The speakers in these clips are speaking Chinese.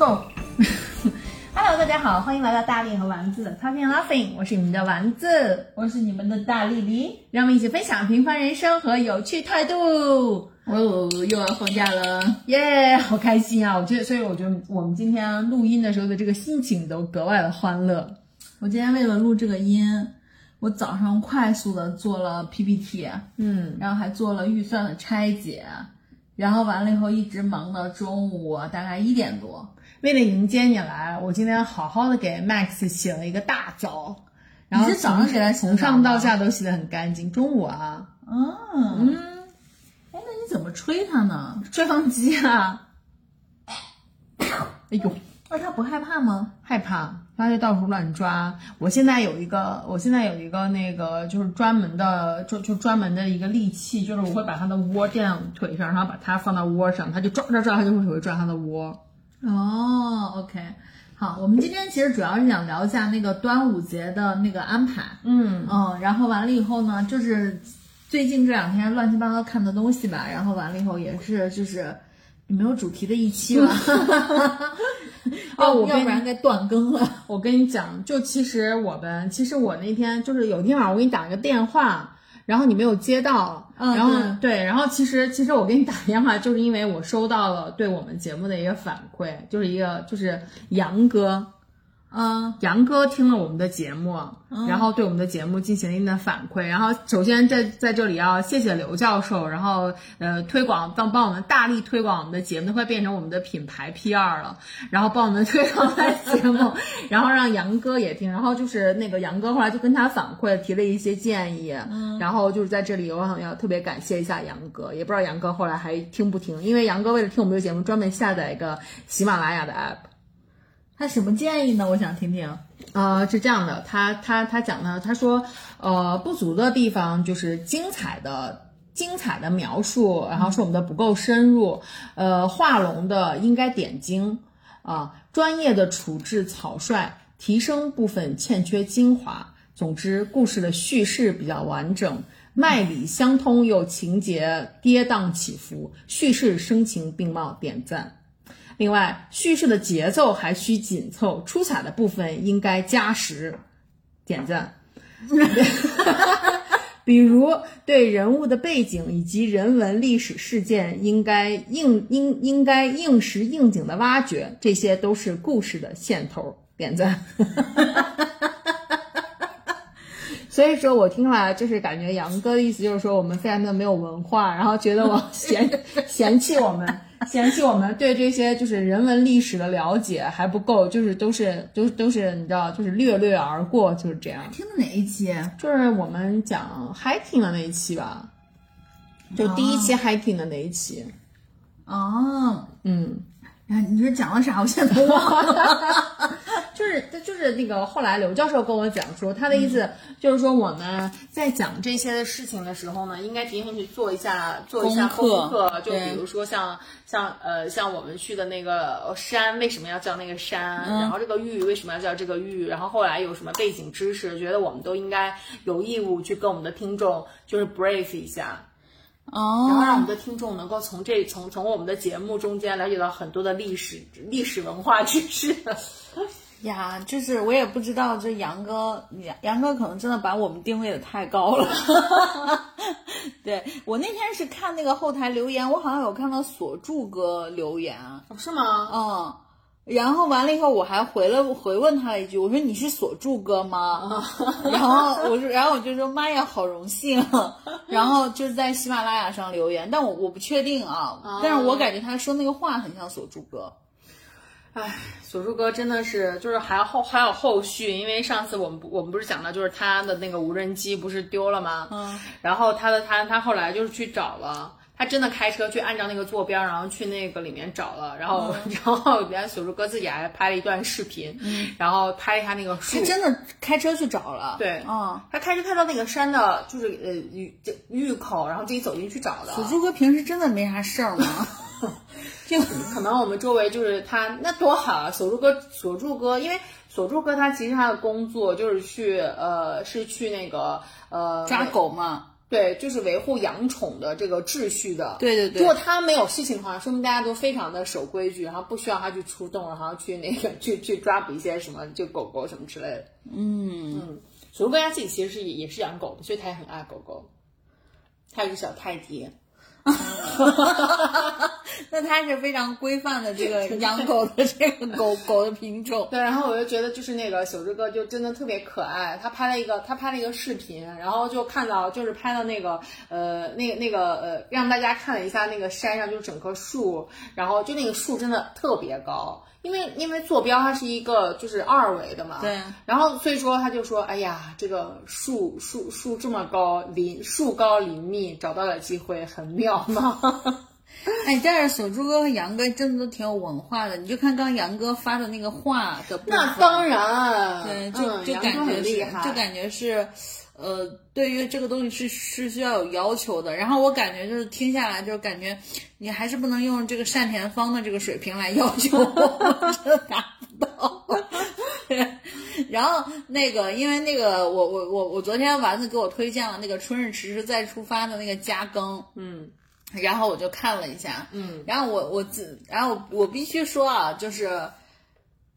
Go。Hello，大家好，欢迎来到大力和丸子的 Talking Laughing，我是你们的丸子，我是你们的大丽丽。让我们一起分享平凡人生和有趣态度。哦，又要放假了，耶，好开心啊！我觉得，所以我觉得我们今天录音的时候的这个心情都格外的欢乐。我今天为了录这个音，我早上快速的做了 PPT，嗯，然后还做了预算的拆解，然后完了以后一直忙到中午大概一点多。为了迎接你来，我今天好好的给 Max 洗了一个大澡，然后你是早上给他洗从上到下都洗得很干净。中午啊，嗯嗯，哎，那你怎么吹它呢？吹风机啊，哎呦，那它不害怕吗？害怕，它就到处乱抓。我现在有一个，我现在有一个那个就是专门的，就就专门的一个利器，就是我会把它的窝垫到腿上，然后把它放到窝上，它就抓抓抓，它就会会抓它的窝。哦，OK，好，我们今天其实主要是想聊一下那个端午节的那个安排。嗯，嗯，然后完了以后呢，就是最近这两天乱七八糟看的东西吧，然后完了以后也是就是没有主题的一期了。哦我跟要不然该断更了。我跟你讲，就其实我们，其实我那天就是有一天晚上我给你打了个电话，然后你没有接到，嗯然后对，然后其实其实我给你打电话，就是因为我收到了对我们节目的一个反馈，就是一个就是杨哥，嗯杨哥听了我们的节目，然后对我们的节目进行了一定的反馈。然后首先在在这里要谢谢刘教授，然后呃推广帮帮我们大力推广我们的节目，都快变成我们的品牌 PR 了。然后帮我们推广他的节目，然后让杨哥也听。然后就是那个杨哥后来就跟他反馈，提了一些建议。然后就是在这里我想要特别感谢一下杨哥，也不知道杨哥后来还听不听，因为杨哥为了听我们的节目，专门下载一个喜马拉雅的 app。他什么建议呢？我想听听。呃，是这样的，他他他讲呢，他说，呃，不足的地方就是精彩的精彩的描述，然后说我们的不够深入，呃，画龙的应该点睛啊、专业的处置草率，提升部分欠缺精华。总之，故事的叙事比较完整，脉理相通又情节跌宕起伏，叙事声情并茂，点赞。另外，叙事的节奏还需紧凑，出彩的部分应该加时，点赞。比如对人物的背景以及人文历史事件应该应应应该应时应景的挖掘，这些都是故事的线头，点赞。所以说我听了，就是感觉杨哥的意思就是说我们非常的没有文化，然后觉得我嫌 嫌弃我们，嫌弃我们对这些就是人文历史的了解还不够，就是都是都都是你知道，就是略略而过，就是这样。听的哪一期？就是我们讲 hiking 的那一期吧，就第一期 hiking 的那一期，哦，嗯。哎，你这讲了啥？我现在都忘了。就是就是那个后来刘教授跟我讲说，他的意思就是说我们在讲这些的事情的时候呢，应该提前去做一下做一下功课就比如说像像呃像我们去的那个山为什么要叫那个山，然后这个玉为什么要叫这个玉，然后后来有什么背景知识，觉得我们都应该有义务去跟我们的听众就是 brief 一下。哦然后让我哦们，的听众能够从这从从我们的节目中间了解到很多的历史历史文化知识。呀，就是我也不知道，这杨哥，杨杨哥可能真的把我们定位的太高了。对我那天是看那个后台留言，我好像有看到锁柱哥留言，是吗？嗯，然后完了以后我还回了回问他了一句，我说你是锁柱哥吗？然后我说，然后我就说妈呀，好荣幸。然后就是在喜马拉雅上留言，但我我不确定啊，但是我感觉他说那个话很像锁柱哥。唉，锁柱哥真的是，就是还有后还有后续，因为上次我们不我们不是讲到，就是他的那个无人机不是丢了吗？嗯，然后他的他他后来就是去找了。他真的开车去按照那个坐标，然后去那个里面找了，然后、然后连锁柱哥自己还拍了一段视频，然后拍一下那个树他，真的开车去找了。对嗯。他开车开到那个山的，就是呃峪这峪口，然后自己走进去找的。锁柱哥平时真的没啥事儿吗？就可能我们周围就是他，那多好啊！锁住哥，锁住哥，因为锁住哥他其实他的工作就是去呃是去那个呃抓狗嘛。对，就是维护养宠的这个秩序的。对对对如果他没有事情的话，说明大家都非常的守规矩，然后不需要他去出动，然后去那个去去抓捕一些什么就狗狗什么之类的。嗯嗯，小猪哥他自己其实是也也是养狗的，所以他也很爱狗狗。他有一个小泰迪，那它是非常规范的这个 养狗的这个狗狗的品种。对，然后我就觉得就是那个小猪哥就真的特别可爱，他拍了一个他拍了一个视频，然后就看到就是拍到那个呃那个那个呃让大家看了一下那个山上就是整棵树，然后就那个树真的特别高。因为因为坐标它是一个就是二维的嘛，对，然后所以说他就说，哎呀，这个树树树这么高，林树高林密，找到了机会，很妙嘛。哎，但是小猪哥和杨哥真的都挺有文化的，你就看刚杨哥发的那个画的部分，那当然，对，就嗯就感觉是就感觉是，呃，对于这个东西是是需要有要求的。然后我感觉就是听下来，就感觉你还是不能用这个单田芳的这个水平来要求我，真的达不到。然后那个，因为那个，我我我我昨天丸子给我推荐了那个《春日迟迟再出发》的那个加更，嗯然后我就看了一下，嗯，然后我我自，然后我必须说啊，就是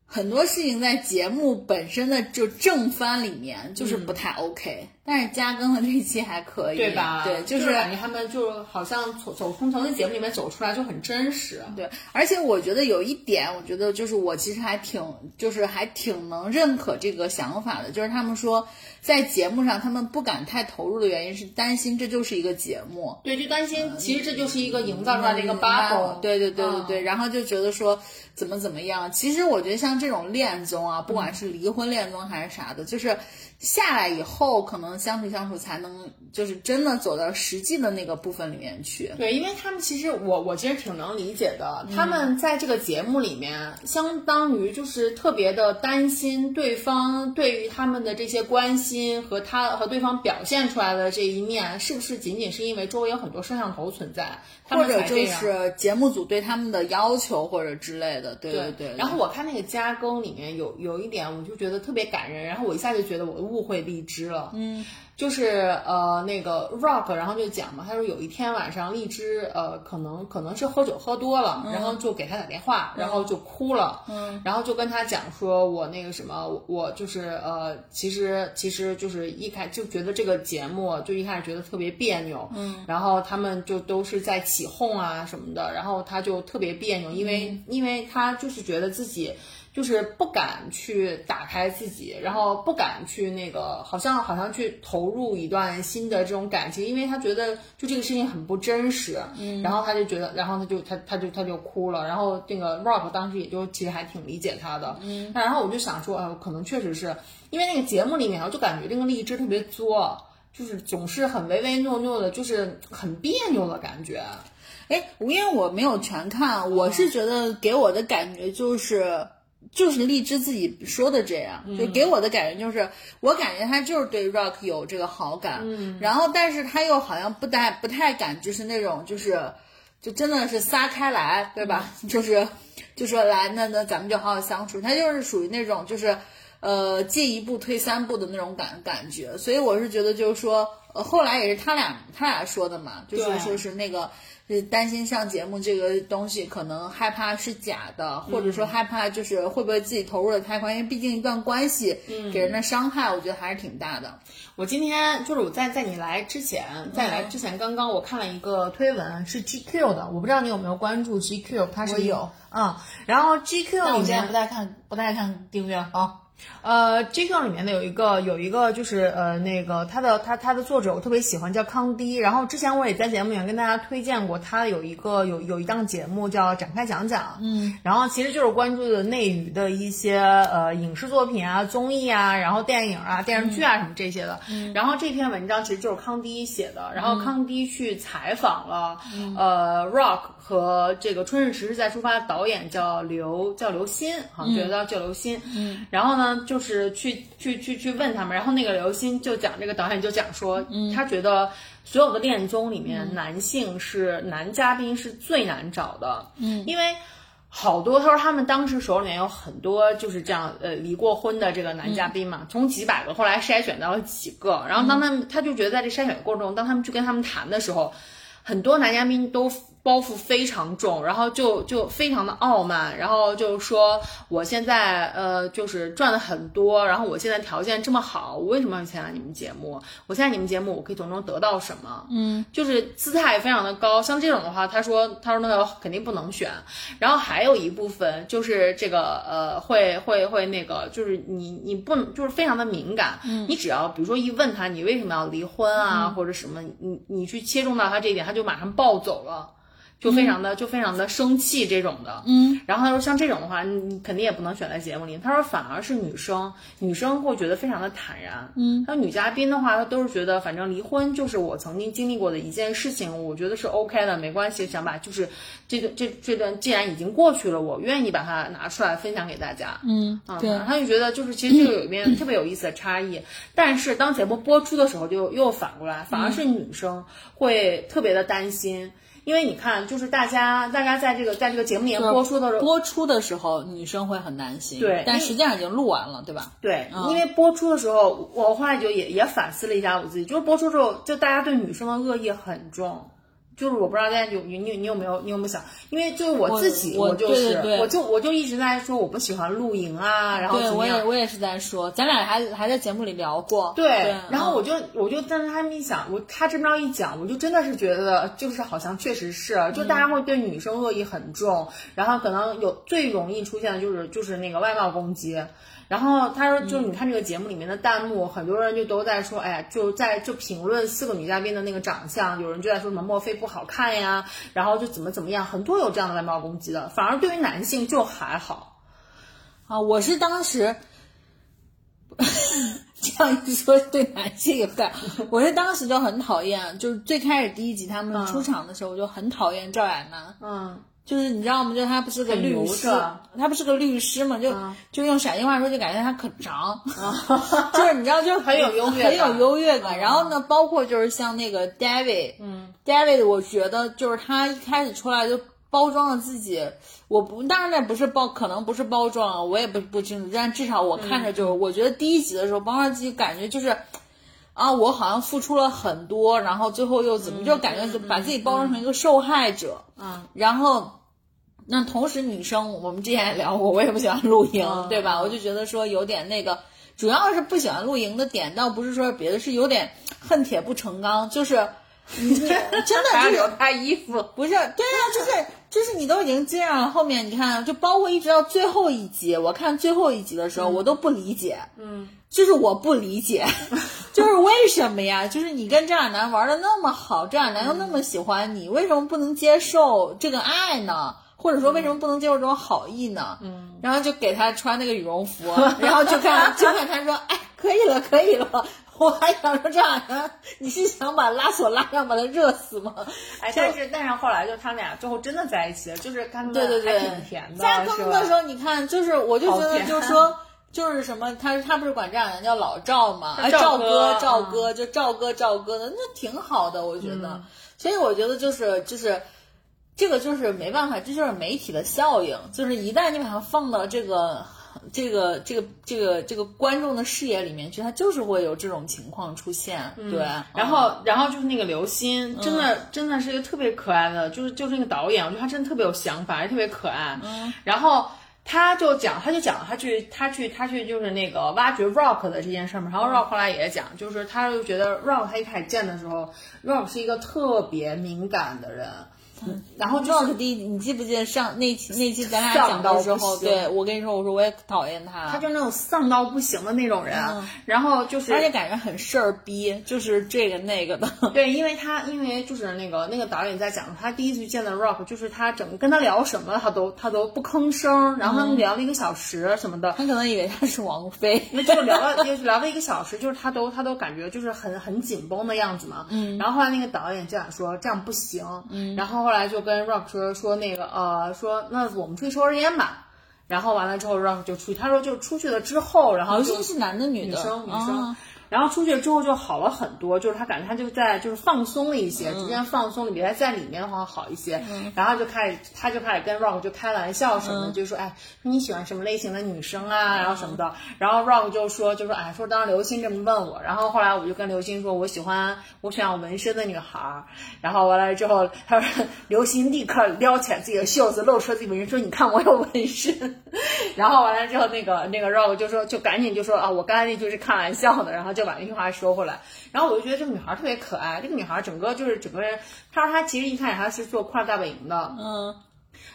很多事情在节目本身的就正番里面就是不太 OK，、但是加更的这一期还可以，对吧？对，就就是感觉他们就好像从走从从那节目里面走出来就很真实。对，而且我觉得有一点，我觉得就是我其实还挺，就是还挺能认可这个想法的，就是他们说在节目上他们不敢太投入的原因是担心这就是一个节目，对，就担心其实这就是一个营造出来的一个 bubble。对对对对对，嗯然后就觉得说怎么怎么样。其实我觉得像这种恋综啊，不管是离婚恋综还是啥的，就是下来以后可能相处相处才能就是真的走到实际的那个部分里面去。对，因为他们其实我我其实挺能理解的，他们在这个节目里面，相当于就是特别的担心对方对于他们的这些关心和他和对方表现出来的这一面，是不是仅仅是因为周围有很多摄像头存在，他们或者就是节目组对他们的要求或者之类的，对对对。然后我看那个加更里面有有一点，我就觉得特别感人，然后我一下就觉得我误会荔枝了。嗯，就是呃那个 Rock，然后就讲嘛，他说有一天晚上荔枝呃可能可能是喝酒喝多了，然后就给他打电话，然后就哭了。嗯，然后就跟他讲说，我那个什么，我我就是呃其实其实就是一开就觉得这个节目就一开始觉得特别别扭。嗯，然后他们就都是在起哄啊什么的，然后他就特别别扭，因为、因为他就是觉得自己就是不敢去打开自己，然后不敢去那个好像好像去投入一段新的这种感情，因为他觉得就这个事情很不真实，嗯，然后他就觉得，然后他就他他就他就哭了，然后那个 Rock 当时也就其实还挺理解他的，嗯，然后我就想说，哎，可能确实是因为那个节目里面，我就感觉那个荔枝特别作。就是总是很唯唯诺诺的，就是很别扭的感觉。哎，因为我没有全看，我是觉得给我的感觉就是。就是荔枝自己说的这样，就给我的感觉就是，我感觉他就是对 Rock 有这个好感，嗯，然后但是他又好像不太不太敢，就是那种就是，就真的是撒开来，对吧？就是就说来，那那咱们就好好相处。他就是属于那种就是，呃，进一步退三步的那种感感觉。所以我是觉得就是说，呃，后来也是他俩他俩说的嘛，就是说是那个。是担心上节目这个东西可能害怕是假的，或者说害怕就是会不会自己投入的太快，因为毕竟一段关系给人的伤害，我觉得还是挺大的。我今天就是我在在你来之前，在来之前，刚刚我看了一个推文，是 GQ 的，我不知道你有没有关注 GQ，它是我有，嗯，然后 GQ 里面但我现在不太看，不太看订阅啊。呃，GQ 里面呢有一个有一个就是呃那个他的他他的作者我特别喜欢叫康迪，然后之前我也在节目里面跟大家推荐过，他有一个有有一档节目叫展开讲讲，嗯，然后其实就是关注的内娱的一些呃影视作品啊、综艺啊，然后电影啊、电视剧啊什么这些的，然后这篇文章其实就是康迪写的，然后康迪去采访了、呃 Rock 和这个《春日迟迟再出发》的导演叫刘叫刘鑫，好像觉得叫刘鑫，嗯，然后呢就是去去去去问他们，然后那个刘鑫就讲这个导演就讲说，嗯他觉得所有的恋综里面男性是男嘉宾是最难找的，嗯，因为。好多，他说他们当时手里面有很多就是这样，呃，离过婚的这个男嘉宾嘛，从几百个后来筛选到了几个，然后当他们，他就觉得在这筛选过程中，当他们去跟他们谈的时候，很多男嘉宾都。包袱非常重，然后就就非常的傲慢，然后就说我现在呃就是赚的很多，然后我现在条件这么好，我为什么要参加你们节目？我参加你们节目，我可以从中得到什么？嗯，就是姿态非常的高，像这种的话，他说他说那个肯定不能选。然后还有一部分就是这个呃会会会那个就是你你不就是非常的敏感，嗯，你只要比如说一问他你为什么要离婚啊或者什么，你你去切中到他这一点，他就马上暴走了。就非常的就非常的生气这种的，嗯，然后他说像这种的话，你肯定也不能选在节目里。他说反而是女生，女生会觉得非常的坦然，嗯，那女嘉宾的话，她都是觉得反正离婚就是我曾经经历过的一件事情，我觉得是 OK 的，没关系，想把就是这个这这段既然已经过去了，我愿意把它拿出来分享给大家，嗯，对，他就觉得就是其实这个有一边 特别有意思的差异，但是当节目播出的时候，就又反过来，反而是女生会特别的担心。因为你看，就是大家，大家在这个在这个节目里面播出的时候，播出的时候，女生会很担心。对，但实际上已经录完了，对吧？对，因为播出的时候，我后来就也也反思了一下我自己，就是播出之后，就大家对女生的恶意很重。就是我不知道大家有你你你有没有你有没有想，因为就是我自己我就是我就我就一直在说我不喜欢露营啊，然后对我也我也是在说，咱俩还还在节目里聊过。对，然后我就我就但是他们一想，我他这么一讲，我就真的是觉得就是好像确实是，就大家会对女生恶意很重，然后可能有最容易出现的就是就是那个外貌攻击。然后他说，就是你看这个节目里面的弹幕，很多人就都在说，哎呀，就在就评论四个女嘉宾的那个长相，有人就在说什么莫非不好看呀，然后就怎么怎么样，很多有这样的外貌攻击的，反而对于男性就还好。啊，我是当时 这样一说，对男性有点，我是当时就很讨厌，就是最开始第一集他们出场的时候，我就很讨厌赵雅楠。嗯。就是你知道吗？就他不是个律师，他不是个律师嘛？就就用陕西话说，就感觉他可长，就是你知道，就 很有优越，很有优越感。然后呢，包括就是像那个 David，嗯，David，我觉得就是他一开始出来就包装了自己，我不，当然那不是包，可能不是包装，我也不不清楚。但至少我看着就是，我觉得第一集的时候包装自己，感觉就是啊，我好像付出了很多，然后最后又怎么，就感觉就把自己包装成一个受害者。嗯，然后，那同时女生，我们之前也聊过，我也不喜欢露营，对吧？我就觉得说有点那个，主要是不喜欢露营的点，倒不是说别的，是有点恨铁不成钢，就是你 真的还要留他衣服，不是？对啊，就是就是你都已经这样了，后面你看，就包括一直到最后一集，我看最后一集的时候，我都不理解，嗯。就是我不理解，就是为什么呀？就是你跟张亚楠玩的那么好，张亚楠又那么喜欢你，为什么不能接受这个爱呢？或者说为什么不能接受这种好意呢？嗯，然后就给他穿那个羽绒服，然后就看就看他说，哎，可以了，可以了。我还想说张亚楠，你是想把拉锁拉上，把他热死吗？哎，但是但是后来就他们俩最后真的在一起了，就是他们对对对，挺甜的。在刚的时候，你看，就是我就觉得，就是说。就是什么，他他不是管这样人叫老赵嘛？哎，赵哥，赵哥，就赵哥，赵哥的，那挺好的，我觉得。所以我觉得就是就是，这个就是没办法，这就是媒体的效应。就是一旦你把它放到这个这个这个这个这个观众的视野里面去，它就是会有这种情况出现。对，然后然后就是那个刘鑫，真的真的是一个特别可爱的，就是就是那个导演，我觉得他真的特别有想法，也特别可爱。嗯，然后。他就讲，他就讲，他去，他去，他去，就是那个挖掘 Rock 的这件事嘛。然后 Rock 后来也讲，就是他就觉得 Rock 他一开始见的时候，Rock 是一个特别敏感的人。然后 Rock 第一，你记不记得上那期那期咱俩讲的时候，对我跟你说，我说我也讨厌他，他就那种丧到不行的那种人。然后就是，而且感觉很事儿逼，就是这个那个的。对，因为他因为就是那个那个导演在讲，他第一次见的 Rock，就是他整个跟他聊什么，他都他都不吭声。然后他们聊了一个小时什么的，他可能以为他是王菲，那就聊了就聊了一个小时，就是他都他都感觉就是很很紧绷的样子嘛。嗯。然后后来那个导演就想说这样不行。嗯。然后后来就跟 Rock。说说那个呃，说那我们出去抽根烟吧，然后完了之后，Rock 就出去。他说就出去了之后，然后刘鑫是男的女的？女生女生。然后出去之后就好了很多，就是他感觉他就在就是放松了一些，逐渐放松了，比他在里面的话好一些。然后就开始他就开始跟 Rock 就开玩笑什么的，就说哎你喜欢什么类型的女生啊，然后什么的。然后 Rock 就说就说哎说当时刘星这么问我，然后后来我就跟刘星说我喜欢我喜欢有纹身的女孩儿。然后完了之后他说刘星立刻撩起来自己的袖子，露出了自己纹身，说你看我有纹身。然后完了之后那个那个 Rock 就说就赶紧就说啊我刚才那句是开玩笑的，然后就把那句话说回来。然后我就觉得这个女孩特别可爱，这个女孩整个就是整个人，她说她其实一开始她是做快乐大本营的，嗯，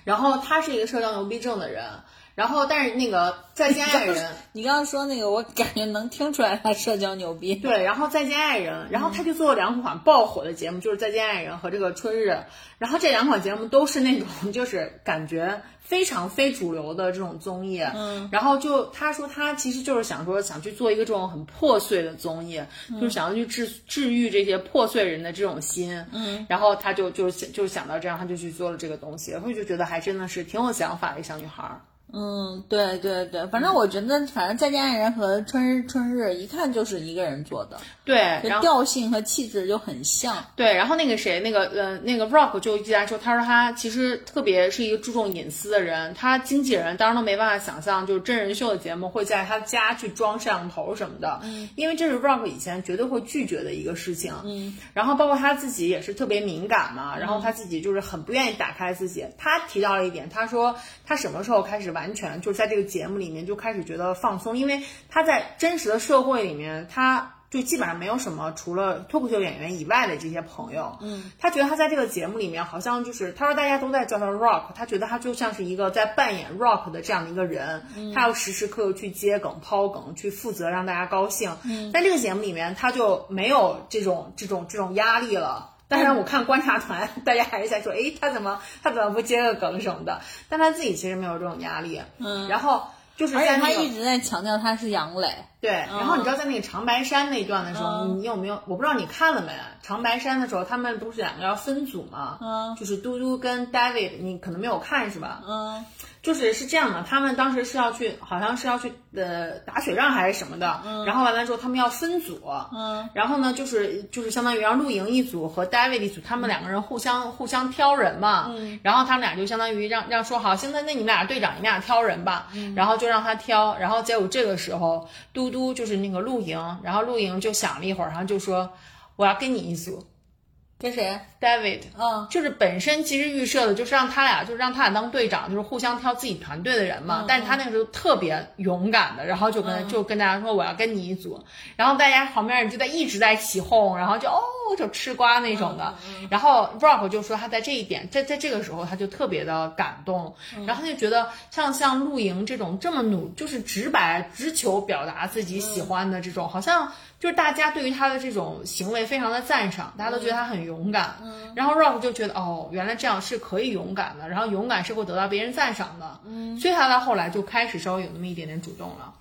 然后她是一个社交牛逼症的人，然后但是那个再见爱人。你刚刚说那个，我感觉能听出来他社交牛逼。对，然后再见爱人，然后他就做了两款爆火的节目，就是再见爱人和这个春日，然后这两款节目都是那种就是感觉非常非主流的这种综艺，嗯，然后就他说他其实就是想说想去做一个这种很破碎的综艺，就是想要去治治愈这些破碎人的这种心，嗯，然后他就就是就想到这样，他就去做了这个东西，然后就觉得还真的是挺有想法的一小女孩儿。嗯，对对对，反正我觉得，反正再见爱人和春日春日一看就是一个人做的，对，调性和气质就很像。对，然后那个谁，那个呃，那个 Rock 就一直在说，他说他其实特别是一个注重隐私的人，他经纪人当然都没办法想象，就是真人秀的节目会在他家去装摄像头什么的，嗯，因为这是 Rock 以前绝对会拒绝的一个事情，嗯，然后包括他自己也是特别敏感嘛，然后他自己就是很不愿意打开自己。他提到了一点，他说他什么时候开始完全就是在这个节目里面就开始觉得放松，因为他在真实的社会里面，他就基本上没有什么除了脱口秀演员以外的这些朋友。嗯，他觉得他在这个节目里面好像就是，他说大家都在叫他 Rock，他觉得他就像是一个在扮演 Rock 的这样的一个人，嗯他要时时刻刻去接梗、抛梗，去负责让大家高兴。嗯，在这个节目里面，他就没有这种这种这种压力了。当然，我看观察团，大家还是在说，哎，他怎么他怎么不接个梗什么的？但他自己其实没有这种压力。嗯，然后就是而且在那个他一直在强调他是杨磊。对，然后你知道在那个长白山那段的时候，你你有没有？我不知道你看了没？长白山的时候，他们不是两个要分组吗？嗯就是嘟嘟跟 David，你可能没有看是吧？嗯就是是这样的，他们当时是要去，好像是要去呃打雪仗还是什么的，然后完了之后他们要分组，嗯然后呢就是就是相当于让露营一组和 David 一组，他们两个人互相互相挑人嘛，嗯然后他们俩就相当于让让说好，现在那你们俩队长，你们俩挑人吧，然后就让他挑，然后结果这个时候嘟嘟嘟就是那个露营，然后露营就想了一会儿，然后就说我要跟你一组。跟谁？，David。嗯就是本身其实预设的就是让他俩，就是让他俩当队长，就是互相挑自己团队的人嘛。但是他那个时候特别勇敢的，然后就跟、就跟大家说我要跟你一组，然后大家旁边人就在一直在起哄，然后就哦就吃瓜那种的。然后 Rock 就说他在这一点，在在这个时候他就特别的感动，然后他就觉得像像露营这种这么努，就是直白直求表达自己喜欢的这种，好像。就是大家对于他的这种行为非常的赞赏，大家都觉得他很勇敢。嗯，然后 Rock 就觉得哦，原来这样是可以勇敢的，然后勇敢是会得到别人赞赏的。嗯，所以他到后来就开始稍微有那么一点点主动了。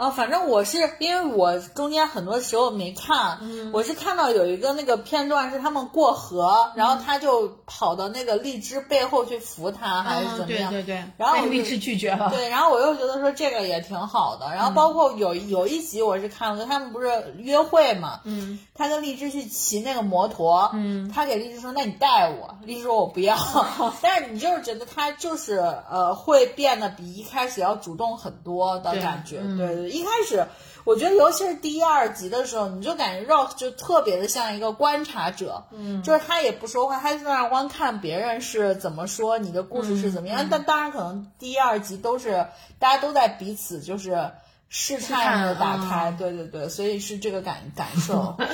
啊，反正我是因为我中间很多时候没看，我是看到有一个那个片段是他们过河，然后他就跑到那个荔枝背后去扶他，还是怎么样？对对对，然后荔枝拒绝了。对，然后我又觉得说这个也挺好的，然后包括有有一集我是看了，他们不是约会嘛，嗯，他跟荔枝去骑那个摩托，嗯，他给荔枝说那你带我，荔枝说我不要，但是你就是觉得他就是呃会变得比一开始要主动很多的感觉，对对对，一开始。我觉得，尤其是第一、二集的时候，你就感觉 Rock 就特别的像一个观察者，嗯，就是他也不说话，他就在那儿光看别人是怎么说，你的故事是怎么样。但当然，可能第一、二集都是大家都在彼此就是试探的打开，对对对，所以是这个感感受。对，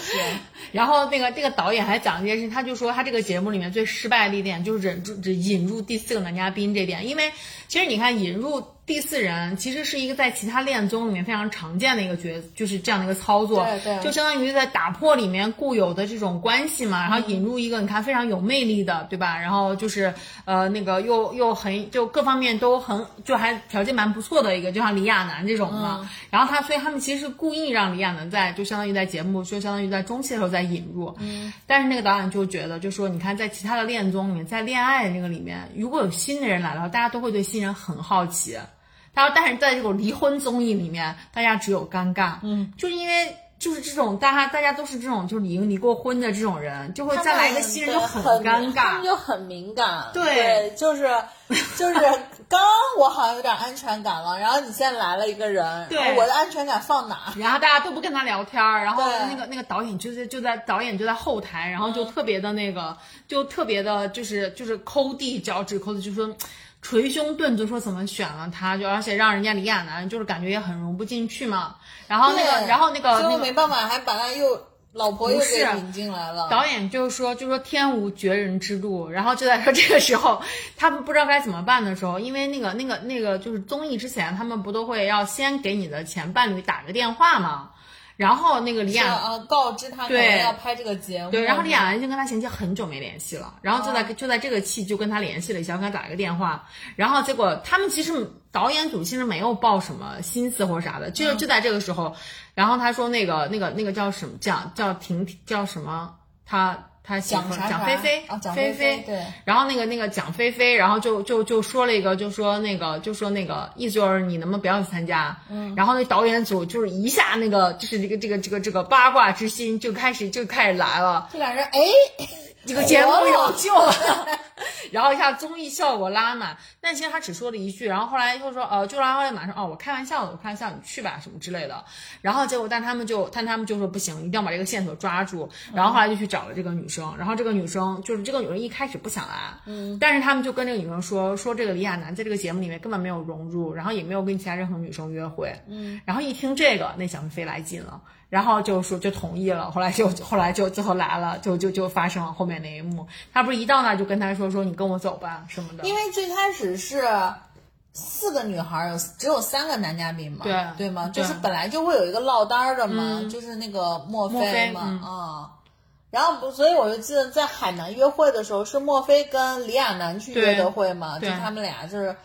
然后那个这个导演还讲一件事，他就说他这个节目里面最失败的一点就是忍住只引入第四个男嘉宾这点，因为其实你看引入。第四人其实是一个在其他恋综里面非常常见的一个角，就是这样的一个操作，对对就相当于在打破里面固有的这种关系嘛，然后引入一个你看非常有魅力的，对吧？然后就是呃那个又又很就各方面都很就还条件蛮不错的一个，就像李亚男这种嘛。嗯然后他所以他们其实是故意让李亚男在就相当于在节目就相当于在中期的时候再引入，嗯，但是那个导演就觉得就说你看在其他的恋综里面，在恋爱那个里面，如果有新的人来的话，大家都会对新人很好奇。他说，但是在这种离婚综艺里面，大家只有尴尬，嗯，就是因为就是这种大家大家都是这种就是已经离过婚的这种人，就会再来一个新人就很尴他们尬。就很敏感。对对，就是就是 刚我好像有点安全感了，然后你现在来了一个人，对我的安全感放哪？然后大家都不跟他聊天儿，然后那个那个导演就是就在导演就在后台，然后就嗯特别的那个，就特别的就是就是抠地脚趾抠的，就说捶胸顿足说怎么选了他，就而且让人家李亚男就是感觉也很融不进去嘛。然后那个然后那个最后没办法，还把他又老婆又给引进来了。导演就是说，就说天无绝人之路，然后就在说这个时候，他们不知道该怎么办的时候，因为那个那个那个就是综艺之前，他们不都会要先给你的前伴侣打个电话吗？然后那个李亚是啊，告知他要拍这个节目。对，然后李亚兰就跟他前妻很久没联系了，然后就在、就在这个期就跟他联系了一下，跟他打了个电话，然后结果他们其实导演组其实没有抱什么心思或啥的，就就在这个时候，然后他说那个那个那个叫什么叫叫婷叫什么他。他媳妇蒋蒋菲菲啊蒋菲菲菲对然后那个那个蒋菲菲，然后就就就说了一个，就说那个就说那个意思就是你能不能不要去参加？嗯，然后那导演组就是一下那个就是这个这个这个这个八卦之心就开始就开始来了，这俩人哎，这个节目有救了，然后一下综艺效果拉满。但其实他只说了一句，然后后来又说，呃，就拉后马上哦，我开玩笑的，我开玩笑，你去吧什么之类的。然后结果，但他们就，但他们就说不行，一定要把这个线索抓住。然后后来就去找了这个女生，然后这个女生就是这个女生一开始不想来，嗯，但是他们就跟这个女生说，说这个李亚男在这个节目里面根本没有融入，然后也没有跟其他任何女生约会，嗯，然后一听这个，那小飞飞来劲了。然后就说就同意了，后来就 后来就最后来了，就就就发生了后面那一幕。他不是一到那就跟他说说你跟我走吧什么的。因为最开始是四个女孩儿，有只有三个男嘉宾嘛，对对吗？就是本来就会有一个落单儿的嘛，就是那个墨墨菲嘛，嗯啊。然后不，所以我就记得在海南约会的时候，是墨菲跟李亚男去约的会嘛，就他们俩就是。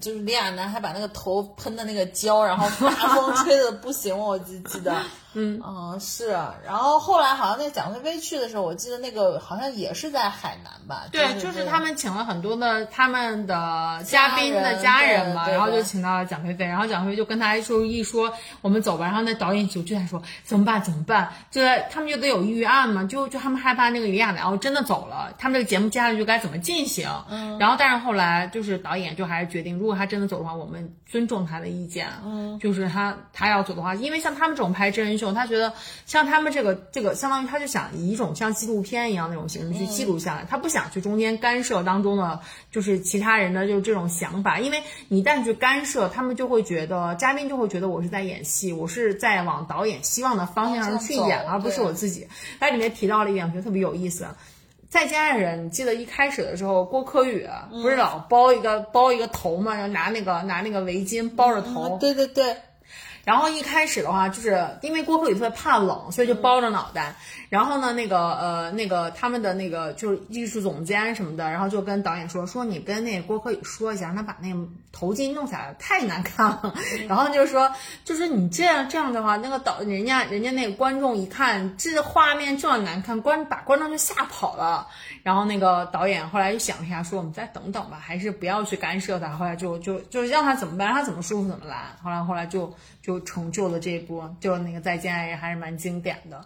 就是李亚男还把那个头喷的那个胶，然后大风 吹的不行，我记记得，嗯。是。然后后来好像那个蒋菲菲去的时候，我记得那个好像也是在海南吧？对，就就是他们请了很多的他们的嘉宾的家人嘛，然后就请到了蒋菲菲，然后蒋菲菲就跟他说一说我们走吧，然后那导演就就在说怎么办怎么办，就在他们就得有预案嘛，就就他们害怕那个李亚男哦真的走了，他们这个节目接下来就该怎么进行，嗯，然后但是后来就是导演就还是决定，如果他真的走的话，我们尊重他的意见，嗯，就是他他要走的话，因为像他们这种拍真人秀，他觉得像他们这个这个相当于他就想以一种像纪录片一样那种形式去记录下来，他不想去中间干涉当中的就是其他人的就是这种想法，因为你一旦去干涉，他们就会觉得嘉宾就会觉得我是在演戏，我是在往导演希望的方向上去演，而不是我自己。它里面提到了一点，我觉得特别有意思。再见爱人，你记得一开始的时候，郭柯宇不是老包一个、包一个头嘛，然后拿那个拿那个围巾包着头，对对对，然后一开始的话，就是因为郭柯宇特别怕冷，所以就包着脑袋。然后呢，那个呃，那个他们的那个就是艺术总监什么的，然后就跟导演说说你跟那郭柯宇说一下，让他把那个头巾弄下来，太难看了。然后就说，就是你这样这样的话，那个导人家人家那个观众一看这画面这么难看，观把观众就吓跑了。然后那个导演后来就想了一下，说我们再等等吧，还是不要去干涉他。后来就就就让他怎么办，让他怎么舒服怎么来。后来后来就就成就了这一波，就那个再见爱人还是蛮经典的。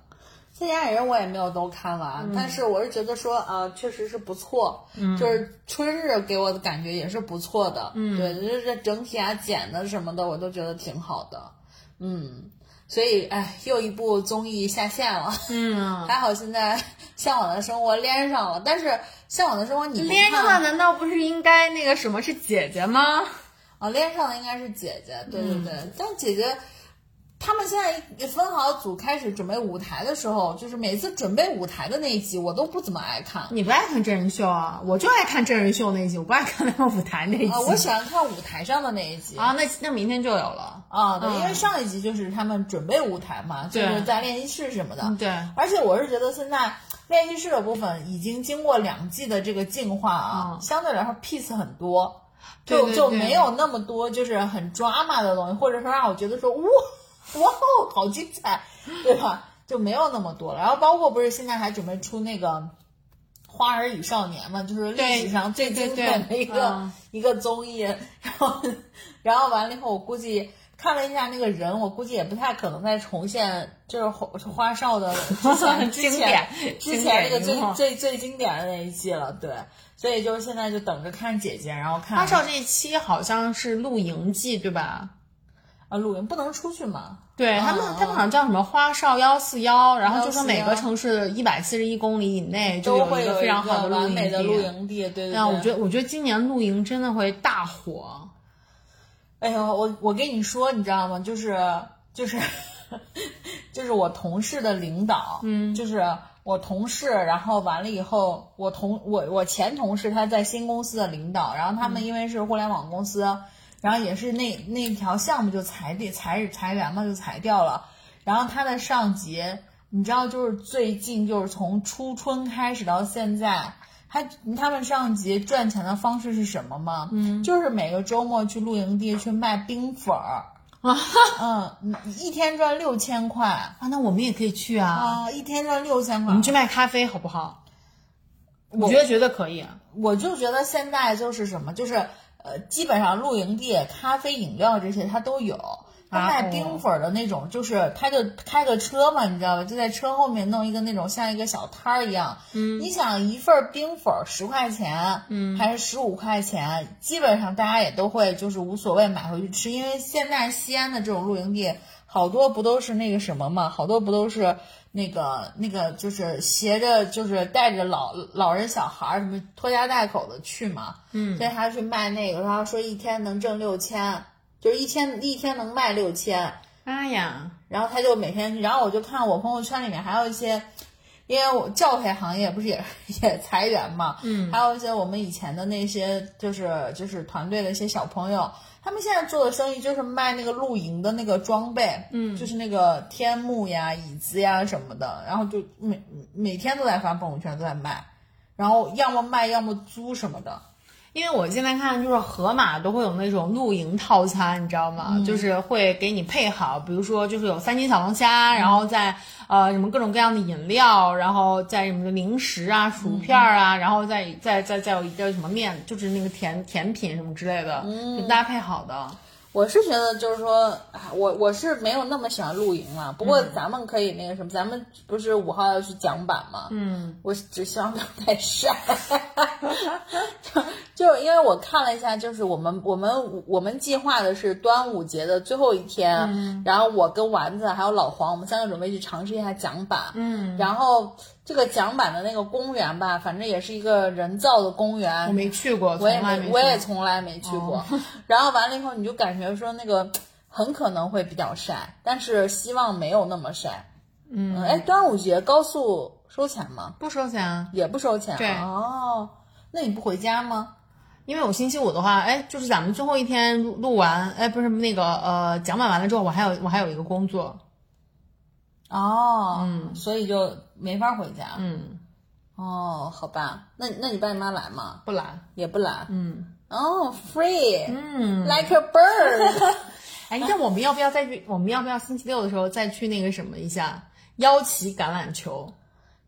再见爱人我也没有都看完，但是我是觉得说，呃，确实是不错，嗯，就是春日给我的感觉也是不错的，嗯，对，就是整体啊剪的什么的，我都觉得挺好的，嗯，所以哎，又一部综艺下线了，嗯，还好现在《向往的生活》连上了，但是《向往的生活》你不连上看了难道不是应该那个什么是姐姐吗？啊，恋上的应该是姐姐，对对对，嗯但姐姐。他们现在分好组开始准备舞台的时候，就是每次准备舞台的那一集，我都不怎么爱看。你不爱看真人秀啊？我就爱看真人秀那一集，我不爱看他们舞台那一集。啊，我喜欢看舞台上的那一集啊，那那明天就有了。啊，对，嗯因为上一集就是他们准备舞台嘛，就是在练习室什么的。嗯，对，而且我是觉得现在练习室的部分已经经过两季的这个进化啊，嗯相对来说 peace 很多，就就没有那么多就是很 drama 的东西，或者说让我觉得说哇哇哦好精彩，对吧？就没有那么多了。然后包括不是现在还准备出那个《花儿与少年》嘛，就是历史上最经典的一个嗯一个综艺，然后然后完了以后，我估计看了一下那个人，我估计也不太可能再重现，就是花花少的之前经典之前那个最最最经典的那一季了，对，所以就是现在就等着看姐姐，然后看花少这一期好像是露营季，对吧？啊露营不能出去嘛，对他们嗯，他们好像叫什么花少幺四幺，然后就说每个城市一百四十一公里以内就都有会有一一个非常好个的营完美的露。营地，对对对。啊，我觉得我觉得今年露营真的会大火。哎呦，我我跟你说，你知道吗？就是就是 就是我同事的领导，嗯，就是我同事，然后完了以后，我同我我前同事他在新公司的领导，然后他们因为是互联网公司，然后也是那那条项目就裁掉裁裁员嘛，就裁掉了，然后他的上级，你知道，就是最近就是从初春开始到现在。他他们上级赚钱的方式是什么吗？嗯，就是每个周末去露营地去卖冰粉儿，嗯，一天赚六千块啊，那我们也可以去啊，啊，一天赚六千块我们。去卖咖啡好不好？我觉得觉得可以。啊我就觉得现在就是什么，就是呃，基本上露营地、咖啡、饮料这些它都有。他啊卖哦。冰粉儿的那种，就是他就开个车嘛，你知道吧？就在车后面弄一个那种像一个小摊儿一样。嗯，你想一份儿冰粉儿十块钱，嗯，还是十五块钱，基本上大家也都会就是无所谓买回去吃，因为现在西安的这种露营地好多不都是那个什么嘛，好多不都是那个那个就是携着就是带着老老人小孩儿什么拖家带口的去嘛，嗯，所以他去卖那个，然后说一天能挣六千，就是一天一天能卖六千，妈呀，然后他就每天，然后我就看我朋友圈里面还有一些，因为我教培行业不是也 也裁员嘛，嗯，还有一些我们以前的那些就是就是团队的一些小朋友，他们现在做的生意就是卖那个露营的那个装备，嗯，就是那个天幕呀、椅子呀什么的，然后就每每天都在发朋友圈都在卖，然后要么卖要么租什么的，因为我现在看就是盒马都会有那种露营套餐，你知道吗？就是会给你配好，比如说就是有三斤小龙虾，然后再呃什么各种各样的饮料，然后再什么的零食啊、薯片啊，然后再再再再有一个什么面，就是那个甜甜品什么之类的，就搭配好的。我是觉得就是说，啊我我是没有那么喜欢露营了。不过咱们可以那个什么，咱们不是五号要去桨板吗？嗯，我只希望不要太晒。就就是因为我看了一下，就是我们我们我们计划的是端午节的最后一天，然后我跟丸子还有老黄，我们三个准备去尝试一下桨板。嗯，然后这个桨板的那个公园吧，反正也是一个人造的公园，我没去过，我也没我也从来没去过。然后完了以后，你就感觉说那个很可能会比较晒，但是希望没有那么晒。嗯，哎，端午节高速收钱吗？不收钱啊，也不收钱。对哦，那你不回家吗？因为我星期五的话，哎，就是咱们最后一天录录完，哎，不是那个呃讲板完了之后，我还有我还有一个工作，哦，嗯，所以就没法回家。嗯，哦，好吧，那那你爸你妈来吗？不来，也不来。嗯哦，free，嗯，like a bird。哎，那我们要不要再去？我们要不要星期六的时候再去那个什么一下？腰旗橄榄球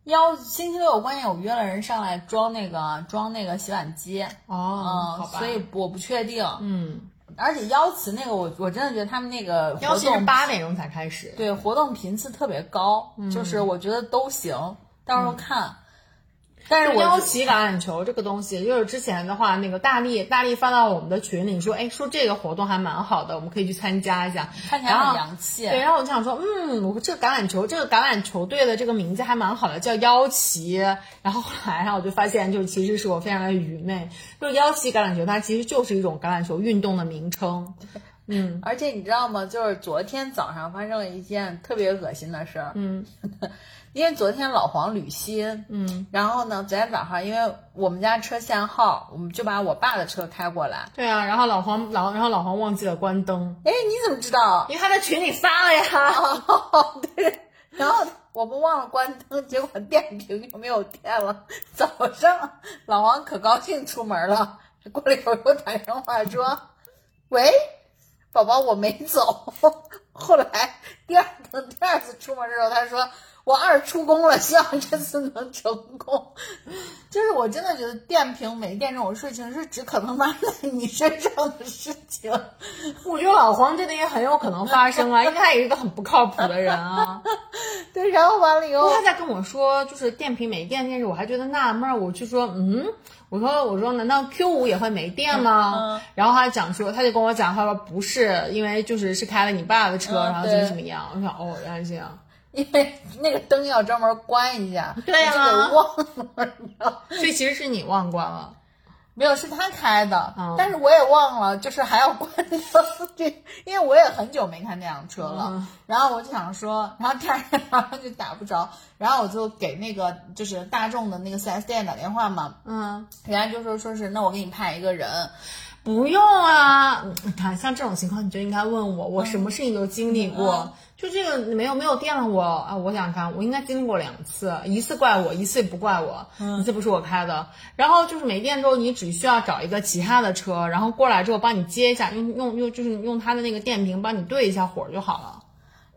邀星期六，我关键我约了人上来装那个装那个洗碗机。哦，嗯，好吧，所以我不确定。嗯，而且邀词那个我，我真的觉得他们那个邀请是活动八点钟才开始，对活动频次特别高，就是我觉得都行，到时候看。但是我腰旗橄榄球这个东西，就是之前的话，那个大力大力发到我们的群里说，哎，说这个活动还蛮好的，我们可以去参加一下，看起来很洋气。对，然后我就想说，嗯，我这个橄榄球，这个橄榄球队的这个名字还蛮好的，叫腰旗。然后后来，然后我就发现，就其实是我非常的愚昧，就腰旗橄榄球，它其实就是一种橄榄球运动的名称。嗯，而且你知道吗？就是昨天早上发生了一件特别恶心的事儿。嗯，因为昨天老黄履新，嗯，然后呢，昨天早上因为我们家车限号，我们就把我爸的车开过来。对啊，然后老黄老，然后老黄忘记了关灯，哎，你怎么知道？因为他在群里发了呀。哦，对，然后我们忘了关灯，结果电瓶就没有电了。早上老王可高兴出门了，过了一会儿给我打电话说：“喂，宝宝，我没走。”后来第二等第二次出门的时候，他说：“我二出宫了，希望这次能成功。”就是我我真的觉得电瓶没电这种事情是只可能发生在你身上的事情。我觉得老黄真的也很有可能发生啊，因为他也是一个很不靠谱的人啊。对，然后完了以后，他在跟我说就是电瓶没电这件事，我还觉得纳闷儿。我就说，嗯，我说我说难道 Q 五也会没电吗？然后他讲说，他就跟我讲，他说不是，因为就是是开了你爸的车，然后怎么怎么样。我想，哦，原来是这样。因为那个灯要专门关一下，对呀，给忘了，所以其实是你忘关了，没有是他开的，但是我也忘了，就是还要关灯，这 因为我也很久没开那辆车了，然后我就想说，然后第二天早上就打不着，然后我就给那个就是大众的那个四 S 店打电话嘛，嗯，人家就说说是那我给你派一个人。不用啊，你看像这种情况你就应该问我，我什么事情都经历过。就这个没有没有电了，我啊，我想看，我应该经历过两次，一次怪我，一次不怪我，一次不是我开的。然后就是没电之后，你只需要找一个其他的车，然后过来之后帮你接一下，用用用就是用它的那个电瓶帮你对一下火就好了。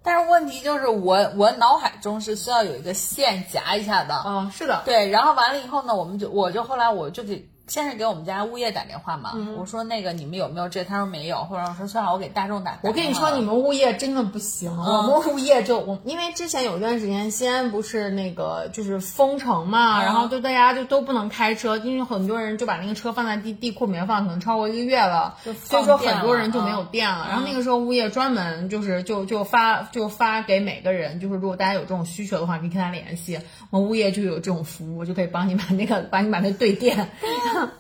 但是问题就是我我脑海中是需要有一个线夹一下的。嗯，是的，对。然后完了以后呢，我们就我就后来我就给。先是给我们家物业打电话嘛，我说那个你们有没有这？他说没有，或者我说算了，我给大众打。我跟你说，你们物业真的不行，我们物业就我，因为之前有一段时间西安不是那个就是封城嘛，然后就大家就都不能开车，因为很多人就把那个车放在地地库里面放，可能超过一个月了，所以说很多人就没有电了。然后那个时候物业专门就是就就发就发给每个人，就是如果大家有这种需求的话，可以跟他联系，我们物业就有这种服务，就可以帮你把那个帮你把那对电。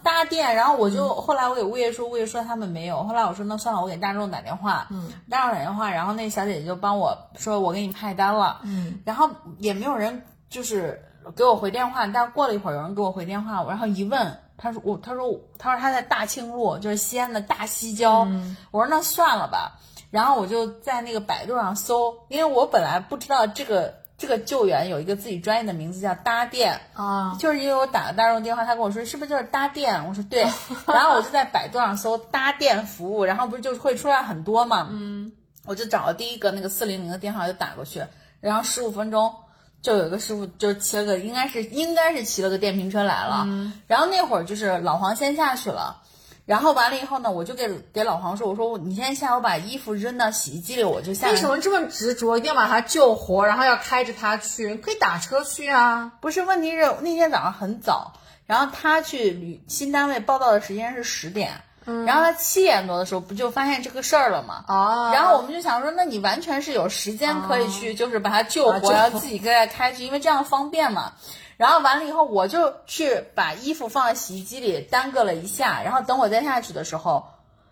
搭电，然后我就后来我给物业说，物业说他们没有。后来我说那算了，我给大众打电话，嗯，大众打电话，然后那小姐姐就帮我说，我给你派单了，嗯，然后也没有人就是给我回电话，但是过了一会儿有人给我回电话，然后一问，他说我他说他说他在大庆路，就是西安的大西郊，我说那算了吧，然后我就在那个百度上搜，因为我本来不知道这个。这个救援有一个自己专业的名字叫搭电。啊，就是因为我打了大众电话，他跟我说是不是就是搭电？我说对，然后我就在百度上搜搭电服务，然后不是就会出来很多嘛，嗯，我就找了第一个那个四零零的电话就打过去，然后十五分钟就有一个师傅就骑了个应该是应该是骑了个电瓶车来了，然后那会儿就是老黄先下去了。然后完了以后呢，我就给给老黄说：“我说你先下午把衣服扔到洗衣机里，我就下。”为什么这么执着，一定要把他救活，然后要开着他去？可以打车去啊。不是，问题是那天早上很早，然后他去旅新单位报道的时间是十点，然后他七点多的时候不就发现这个事儿了吗？哦。然后我们就想说，那你完全是有时间可以去，就是把他救活，然后自己给他开去，因为这样方便嘛。然后完了以后，我就去把衣服放在洗衣机里，耽搁了一下。然后等我再下去的时候，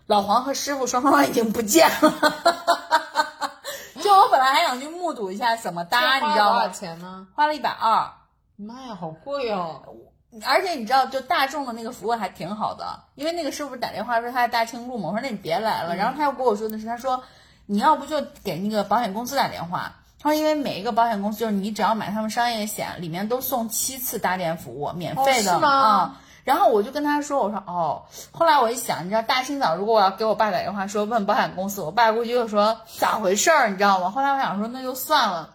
老黄和师傅双方已经不见了。就我本来还想去目睹一下怎么搭，你知道吗？多少钱呢？花了一百二。妈呀，好贵哦！而且你知道，就大众的那个服务还挺好的，因为那个师傅打电话说他在大庆路嘛，我说那你别来了。然后他又跟我说的是，他说你要不就给那个保险公司打电话。他说：“因为每一个保险公司，就是你只要买他们商业险，里面都送七次搭电服务，免费的啊。然后我就跟他说：‘我说哦。’后来我一想，你知道，大清早如果我要给我爸打电话说问保险公司，我爸估计又说咋回事儿，你知道吗？后来我想说那就算了，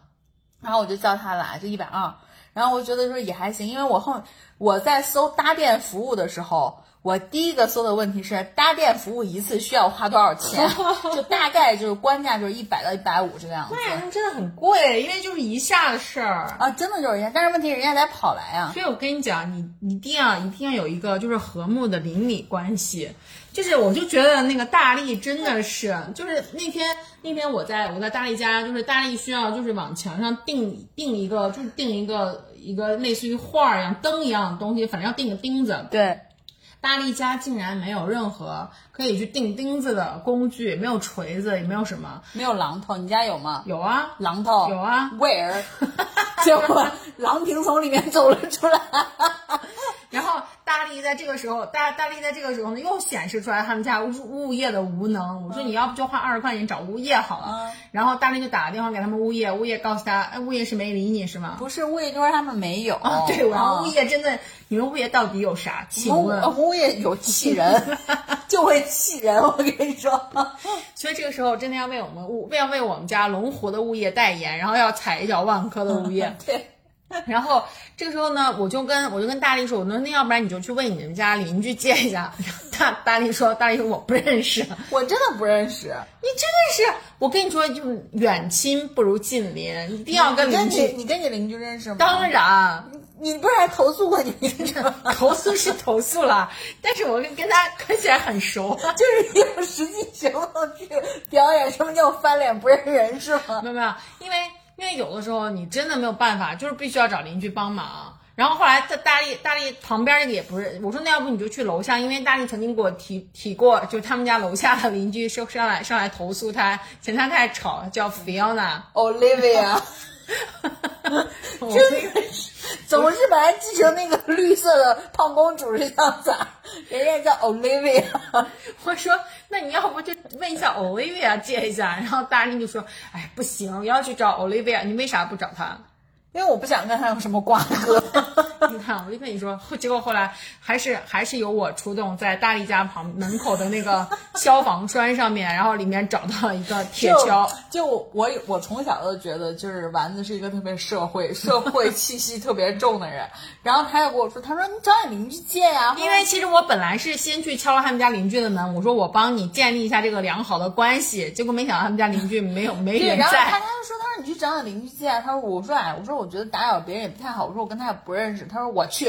然后我就叫他来，就一百二。然后我觉得说也还行，因为我后我在搜搭电服务的时候。”我第一个搜的问题是搭电服务一次需要花多少钱？就大概就是官价就是一百到一百五这个样子。那真的很贵，因为就是一下的事儿啊，真的就是一下。但是问题人家得跑来啊。所以我跟你讲，你一定要一定要有一个就是和睦的邻里关系。就是我就觉得那个大力真的是，就是那天那天我在我在大力家，就是大力需要就是往墙上钉钉一个，就是钉一个一个类似于画儿一样灯一样的东西，反正要钉个钉子。对。大力家竟然没有任何可以去钉钉子的工具，没有锤子，也没有什么，没有榔头。你家有吗？有啊，榔头有啊。Where？结果郎平从里面走了出来，然后。大力在这个时候，大大力在这个时候呢，又显示出来他们家物物业的无能。我说你要不就花二十块钱找物业好了。然后大力就打个电话给他们物业，物业告诉他，哎，物业是没理你是吗？不是，物业就说他们没有。对，然后物业真的，你们物业到底有啥？请问物业有气人，就会气人。我跟你说，所以这个时候真的要为我们物，要为我们家龙湖的物业代言，然后要踩一脚万科的物业。对。然后这个时候呢，我就跟我就跟大力说，我说那要不然你就去问你们家邻居借一下。大大力说，大力说我不认识，我真的不认识。你真的是，我跟你说，就远亲不如近邻，一定要跟邻居。你跟你邻居认识吗？当然，你不是还投诉过你邻居吗？投诉是投诉了，但是我跟跟他看起来很熟，就是用实际行动去表演什么叫翻脸不认人，是吗？没有没有，因为。因为有的时候你真的没有办法，就是必须要找邻居帮忙。然后后来大大力大力旁边那个也不是，我说那要不你就去楼下，因为大力曾经给我提提过，就他们家楼下的邻居说上来上来投诉他嫌他太吵，叫 Fiona Olivia，就那个总是把他记成那个 绿色的胖公主是样子，人家叫 Olivia。我说。那你要不就问一下 Olivia 借一下，然后大力就说：“哎，不行，要去找 Olivia，你为啥不找她？”因为我不想跟她有什么瓜葛。你看，我就跟你说，结果后来还是还是由我出动，在大力家旁门口的那个消防栓上面，然后里面找到了一个铁锹。就我我从小都觉得，就是丸子是一个特别社会、社会气息特别重的人。然后他又跟我说，他说你找你邻居借呀。因为其实我本来是先去敲了他们家邻居的门，我说我帮你建立一下这个良好的关系。结果没想到他们家邻居没有没人在。然后他他就说，他说你去找你邻居借。啊他说我说哎，我说我觉得打扰别人也不太好。我说我跟他也不认识。他说我去，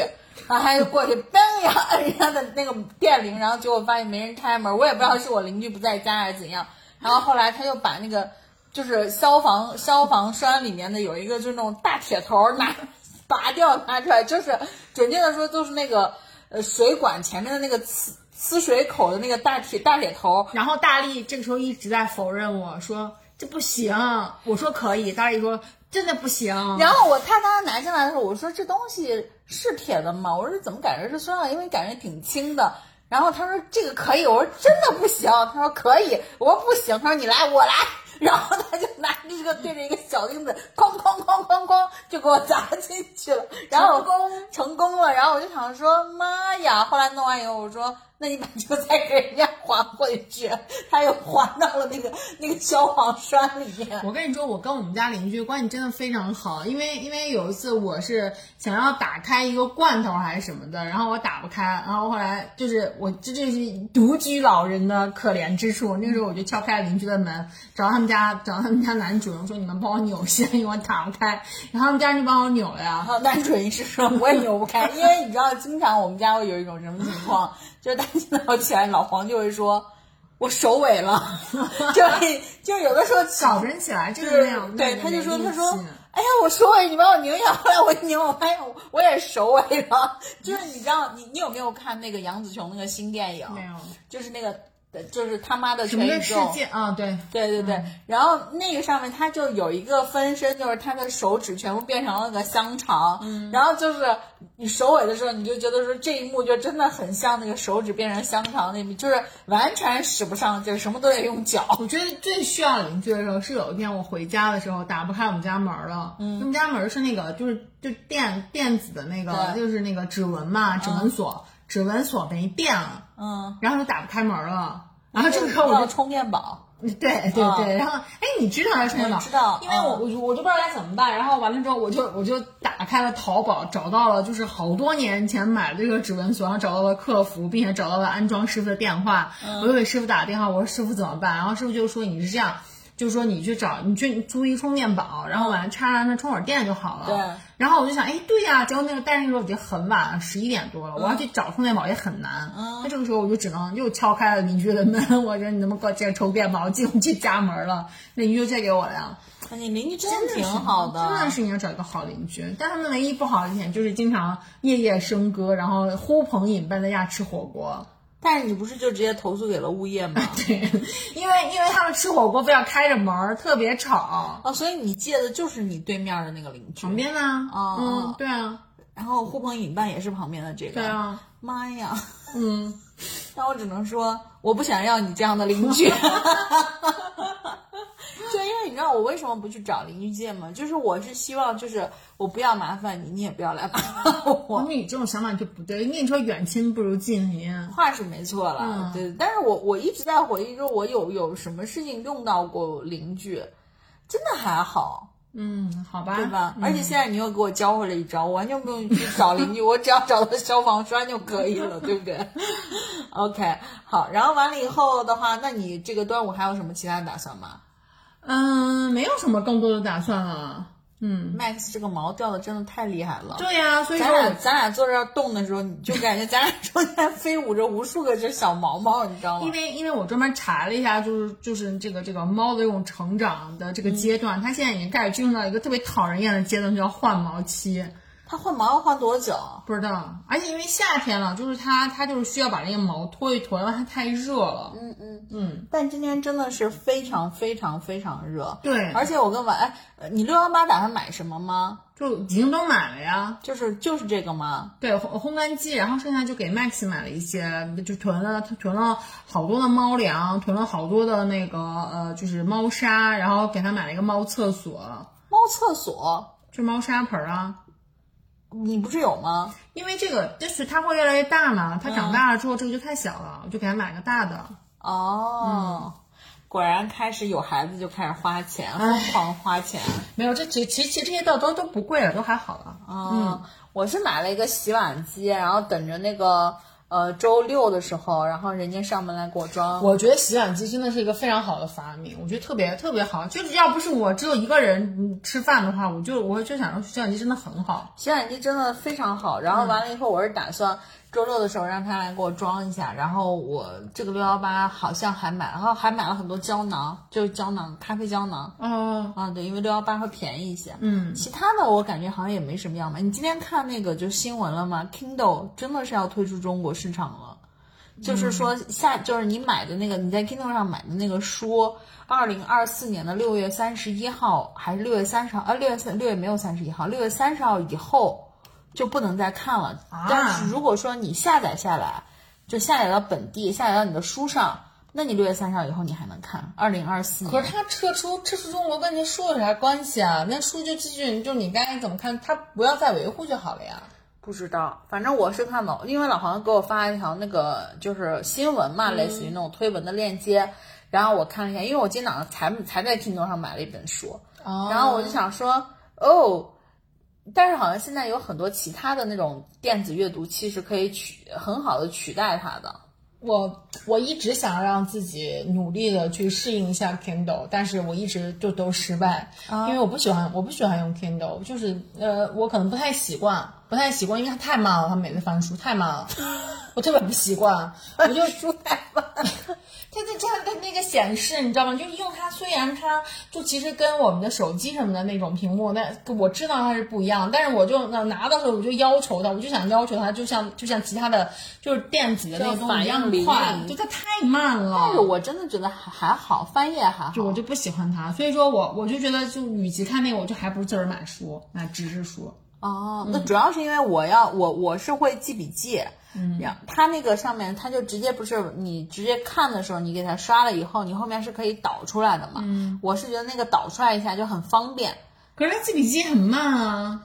然后他就过去，嘣呀摁人家的那个电铃，然后结果发现没人开门，我也不知道是我邻居不在家还是怎样。然后后来他又把那个就是消防消防栓里面的有一个就是那种大铁头拿拔掉拿出来，就是准确的说就是那个呃水管前面的那个呲呲水口的那个大铁大铁头。然后大力这个时候一直在否认我说这不行，我说可以，大力说。真的不行。然后我他刚刚拿进来的时候，我说这东西是铁的吗？我说怎么感觉是塑料？因为感觉挺轻的。然后他说这个可以。我说真的不行。他说可以。我说不行。他说你来，我来。然后他就拿着这个对着一个小钉子，哐哐哐哐哐就给我砸进去了。然后成功成功了。然后我就想说妈呀！后来弄完以后，我说。那你把这个再给人家还回去，他又还到了那个那个消防栓里面。我跟你说，我跟我们家邻居关系真的非常好，因为因为有一次我是想要打开一个罐头还是什么的，然后我打不开，然后后来就是我这就是独居老人的可怜之处。那个时候我就敲开了邻居的门，找他们家找他们家男主人说：“你们帮我扭一下，因为我打不开。”然后他们家人就帮我扭了呀。男主人是说我也扭不开，因为你知道，经常我们家会有一种什么情况。就是大早起来，老黄就会说：“我首尾了。”就就有的时候早晨起来就是那样。对，他就说：“他说，哎呀，我首尾，你把我拧一下。”后来我一拧，我发现我也首尾了。就是你知道，你你有没有看那个杨紫琼那个新电影？没有，就是那个。就是他妈的全宇宙啊！对对对对，然后那个上面他就有一个分身，就是他的手指全部变成了个香肠，嗯，然后就是你首尾的时候，你就觉得说这一幕就真的很像那个手指变成香肠那幕，就是完全使不上劲，什么都得用脚。我觉得最需要邻居的时候是有一天我回家的时候打不开我们家门了，嗯，我们家门是那个就是就电电子的那个，就是那个指纹嘛，指纹锁。指纹锁没电了，嗯，然后就打不开门了，然后这个时候我就充电宝，对对对，然后哎，你知道要充电宝？知道，因为我我我就不知道该怎么办，然后完了之后我就我就打开了淘宝，找到了就是好多年前买的这个指纹锁，然后找到了客服，并且找到了安装师傅的电话，我就给师傅打电话，我说师傅怎么办？然后师傅就说你是这样。就是说，你去找，你去租一充电宝，然后把它插上，它充会儿电就好了。对。然后我就想，哎，对呀，结果那个，但是那时候已经很晚了，十一点多了，我要去找充电宝也很难。嗯。那这个时候我就只能又敲开了邻居的门，我说你能不能给我借充电宝？进不去家门了，那邻居就借给我了呀。你邻居真的挺好的，真的是你要找一个好邻居。但他们唯一不好的一点就是经常夜夜笙歌，然后呼朋引伴在家吃火锅。但是你不是就直接投诉给了物业吗？对，因为因为他们吃火锅非要开着门，特别吵哦，所以你借的就是你对面的那个邻居旁边呢？啊，嗯，对啊，然后呼朋引伴也是旁边的这个。对啊，妈呀，嗯，那我只能说，我不想要你这样的邻居。就因为你知道我为什么不去找邻居借吗？就是我是希望，就是我不要麻烦你，你也不要来麻烦我。你这种想法就不对。因为你说，远亲不如近邻，话是没错了。对，但是我我一直在回忆说，我有有什么事情用到过邻居，真的还好。嗯，好吧，对吧？嗯而且现在你又给我教会了一招，我完全不用去找邻居，我只要找到消防栓就可以了，对不对？OK，好，然后完了以后的话，那你这个端午还有什么其他的打算吗嗯，没有什么更多的打算了。嗯，？Max 这个毛掉的真的太厉害了。对呀、所以咱俩说咱俩坐这儿动的时候，你就感觉咱俩中间飞舞着无数个这小毛毛，你知道吗因？为因为我专门查了一下，就是就是这个这个猫的这种成长的这个阶段，它现在已经开始进入到一个特别讨人厌的阶段，就叫换毛期。它换毛要换多久？不知道，而且因为夏天了，就是它它就是需要把那个毛脱一脱，因为它太热了。嗯嗯嗯，但今天真的是非常非常非常热，对，而且我跟婉，哎，呃你六幺八打算买什么吗？就已经都买了呀。就是就是这个吗？对，烘烘干机，然后剩下就给 Max 买了一些，就囤了囤了好多的猫粮，囤了好多的那个呃，就是猫砂，然后给他买了一个猫厕所，猫厕所，就猫砂盆啊。你不是有吗？因为这个就是它会越来越大嘛，它长大了之后这个就太小了，我就给它买个大的。哦，果然开始有孩子就开始花钱，疯狂花钱。没有，这其其实其实这些倒都都不贵了，都还好了。嗯，我是买了一个洗碗机，然后等着那个呃周六的时候，然后人家上门来给我装。我觉得洗碗机真的是一个非常好的发明，我觉得特别特别好。就是要不是我只有一个人嗯吃饭的话，我就我就想说洗碗机真的很好。洗碗机真的非常好，然后完了以后，我是打算周六的时候让他来给我装一下，然后我这个六幺八好像还买，然后还买了很多胶囊，就是胶囊，咖啡胶囊嗯，啊，对，因为六幺八会便宜一些。嗯，其他的我感觉好像也没什么样吧。你今天看那个就新闻了吗？Kindle 真的是要退出中国市场了，就是说下就是你买的那个你在 Kindle 上买的那个书，二零二四年的六月三十一号还是六月三十号？啊，六月三六月没有三十一号，六月三十号以后就不能再看了。啊但是如果说你下载下来，就下载到本地，下载到你的书上。那你六月三十号以后你还能看？二零二四年，可是他撤出撤出中国跟您书有啥关系啊？那书就继续，就你该怎么看，他不要再维护就好了呀。不知道，反正我是看到，因为老黄给我发了一条那个就是新闻嘛，类似于那种推文的链接，然后我看了一下，因为我今天早上才才在 Kindle 上买了一本书，哦然后我就想说，哦，但是好像现在有很多其他的那种电子阅读器是可以取很好的取代它的。我我一直想让自己努力的去适应一下 Kindle，但是我一直就都失败，因为我不喜欢我不喜欢用 Kindle，就是呃我可能不太习惯，不太习惯，因为它太慢了，它每次翻书太慢了，我特别不习惯，我就 书太慢，它它它它那个显示，你知道吗？就是用它，虽然它就其实跟我们的手机什么的那种屏幕，那我知道它是不一样，但是我就拿拿到的时候我就要求它，我就想要求它，就像就像其他的就是电子的那个东西一样反应灵快，就它太慢了。但是我真的觉得还还好，翻页还好。就我就不喜欢它，所以说我我就觉得，就与其看那个，我就还不如自个儿买书，买纸质书。哦，那主要是因为我要我我是会记笔记，嗯，它那个上面它就直接不是你直接看的时候，你给它刷了以后，你后面是可以导出来的嘛，嗯，我是觉得那个导出来一下就很方便，可是它记笔记很慢啊，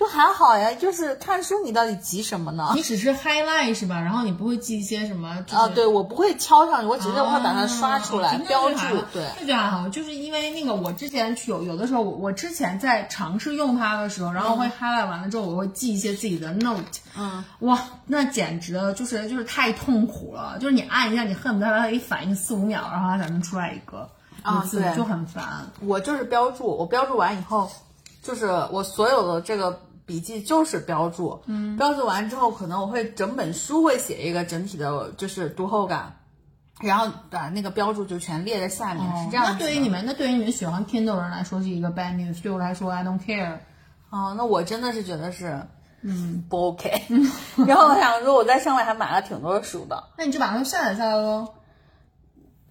就还好呀，就是看书你到底急什么呢？你只是 highlight 是吧？然后你不会记一些什么？就是、啊，对我不会敲上去，我只是会把它刷出来、啊标注对。这就还好，就是因为那个我之前去有有的时候我我之前在尝试用它的时候，然后会 highlight 完了之后，我会记一些自己的 note，嗯，哇，那简直了，就是就是太痛苦了，就是你按一下，你恨不得它可以反应四五秒，然后它才能出来一个啊对就很烦。我就是标注，我标注完以后，就是我所有的这个笔记就是标注，嗯，标注完之后，可能我会整本书会写一个整体的，就是读后感，然后把那个标注就全列在下面，是这样那对于你们，那对于你们喜欢 Kindle 的人来说是一个 bad news，对我来说 I don't care。哦，那我真的是觉得是，嗯，不 OK。然后我想说，我在上面还买了挺多书的，那你就把它下载下来喽。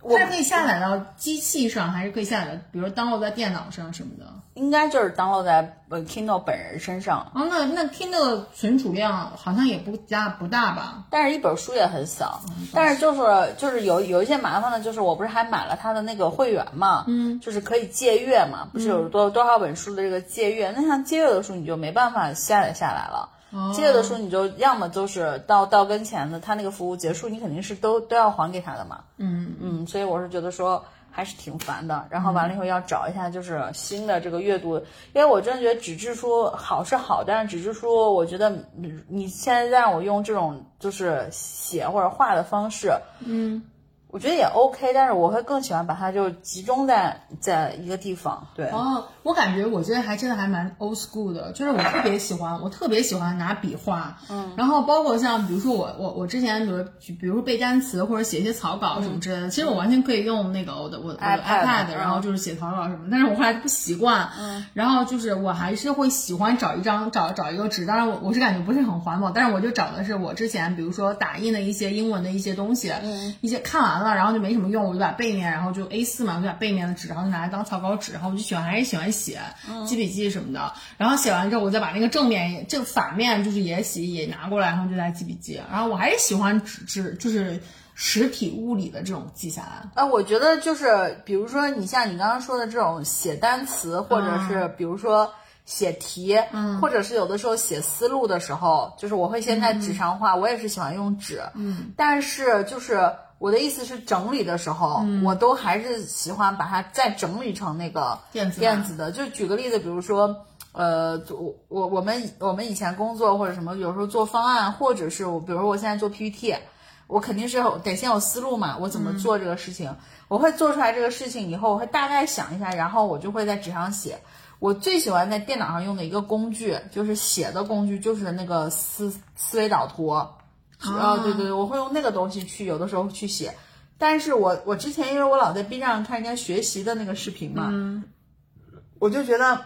我它是可以下载到机器上，还是可以下载，比如 download 在电脑上什么的？应该就是 download 在呃 Kindle 本人身上，哦，那那 Kindle 存储量好像也不大不大吧？但是一本书也很小，但是就是就是有有一些麻烦的，就是我不是还买了他的那个会员嘛，嗯，就是可以借阅嘛，不是有多多少本书的这个借阅，那像借阅的书你就没办法下载下来了。借阅的书你就要么就是到到跟前的，他那个服务结束，你肯定是都都要还给他的嘛。嗯嗯，所以我是觉得说，还是挺烦的。然后完了以后要找一下就是新的这个阅读，因为我真的觉得纸质书好是好，但是纸质书我觉得你现在让我用这种就是写或者画的方式，嗯，我觉得也 OK，但是我会更喜欢把它就集中在在一个地方。对，哦，我感觉我觉得还真的还蛮 old school 的，就是我特别喜欢，我特别喜欢拿笔画，嗯，然后包括像比如说我我我之前比如比如说背单词或者写一些草稿什么之类的，其实我完全可以用那个我的我的我的 iPad，iPad，然后就是写草稿什么，但是我后来不习惯，嗯，然后就是我还是会喜欢找一张找找一个纸，当然我我是感觉不是很环保，但是我就找的是我之前比如说打印的一些英文的一些东西，嗯，一些看完了然后就没什么用，我就把背面然后就 A 四嘛，我就把背面的纸然后就拿来当草稿纸，然后我就喜欢还是喜欢写，记笔记什么的，然后写完之后我再把那个正面也正反面就是也写也拿过来，然后就来记笔记，然后我还是喜欢纸质就是实体物理的这种记下来。呃，我觉得就是，比如说你像你刚刚说的这种写单词，或者是比如说写题，嗯，或者是有的时候写思路的时候，就是我会先在纸上画，我也是喜欢用纸，嗯，但是就是我的意思是整理的时候，我都还是喜欢把它再整理成那个电子电子的。就举个例子，比如说。呃，我我我们我们以前工作或者什么，有时候做方案，或者是我，比如说我现在做 PPT，我肯定是得先有思路嘛，我怎么做这个事情，我会做出来这个事情以后，我会大概想一下，然后我就会在纸上写。我最喜欢在电脑上用的一个工具，就是写的工具，就是那个思思维导图。啊、对对对，我会用那个东西去有的时候去写。但是我我之前因为我老在 B 站上看人家学习的那个视频嘛，我就觉得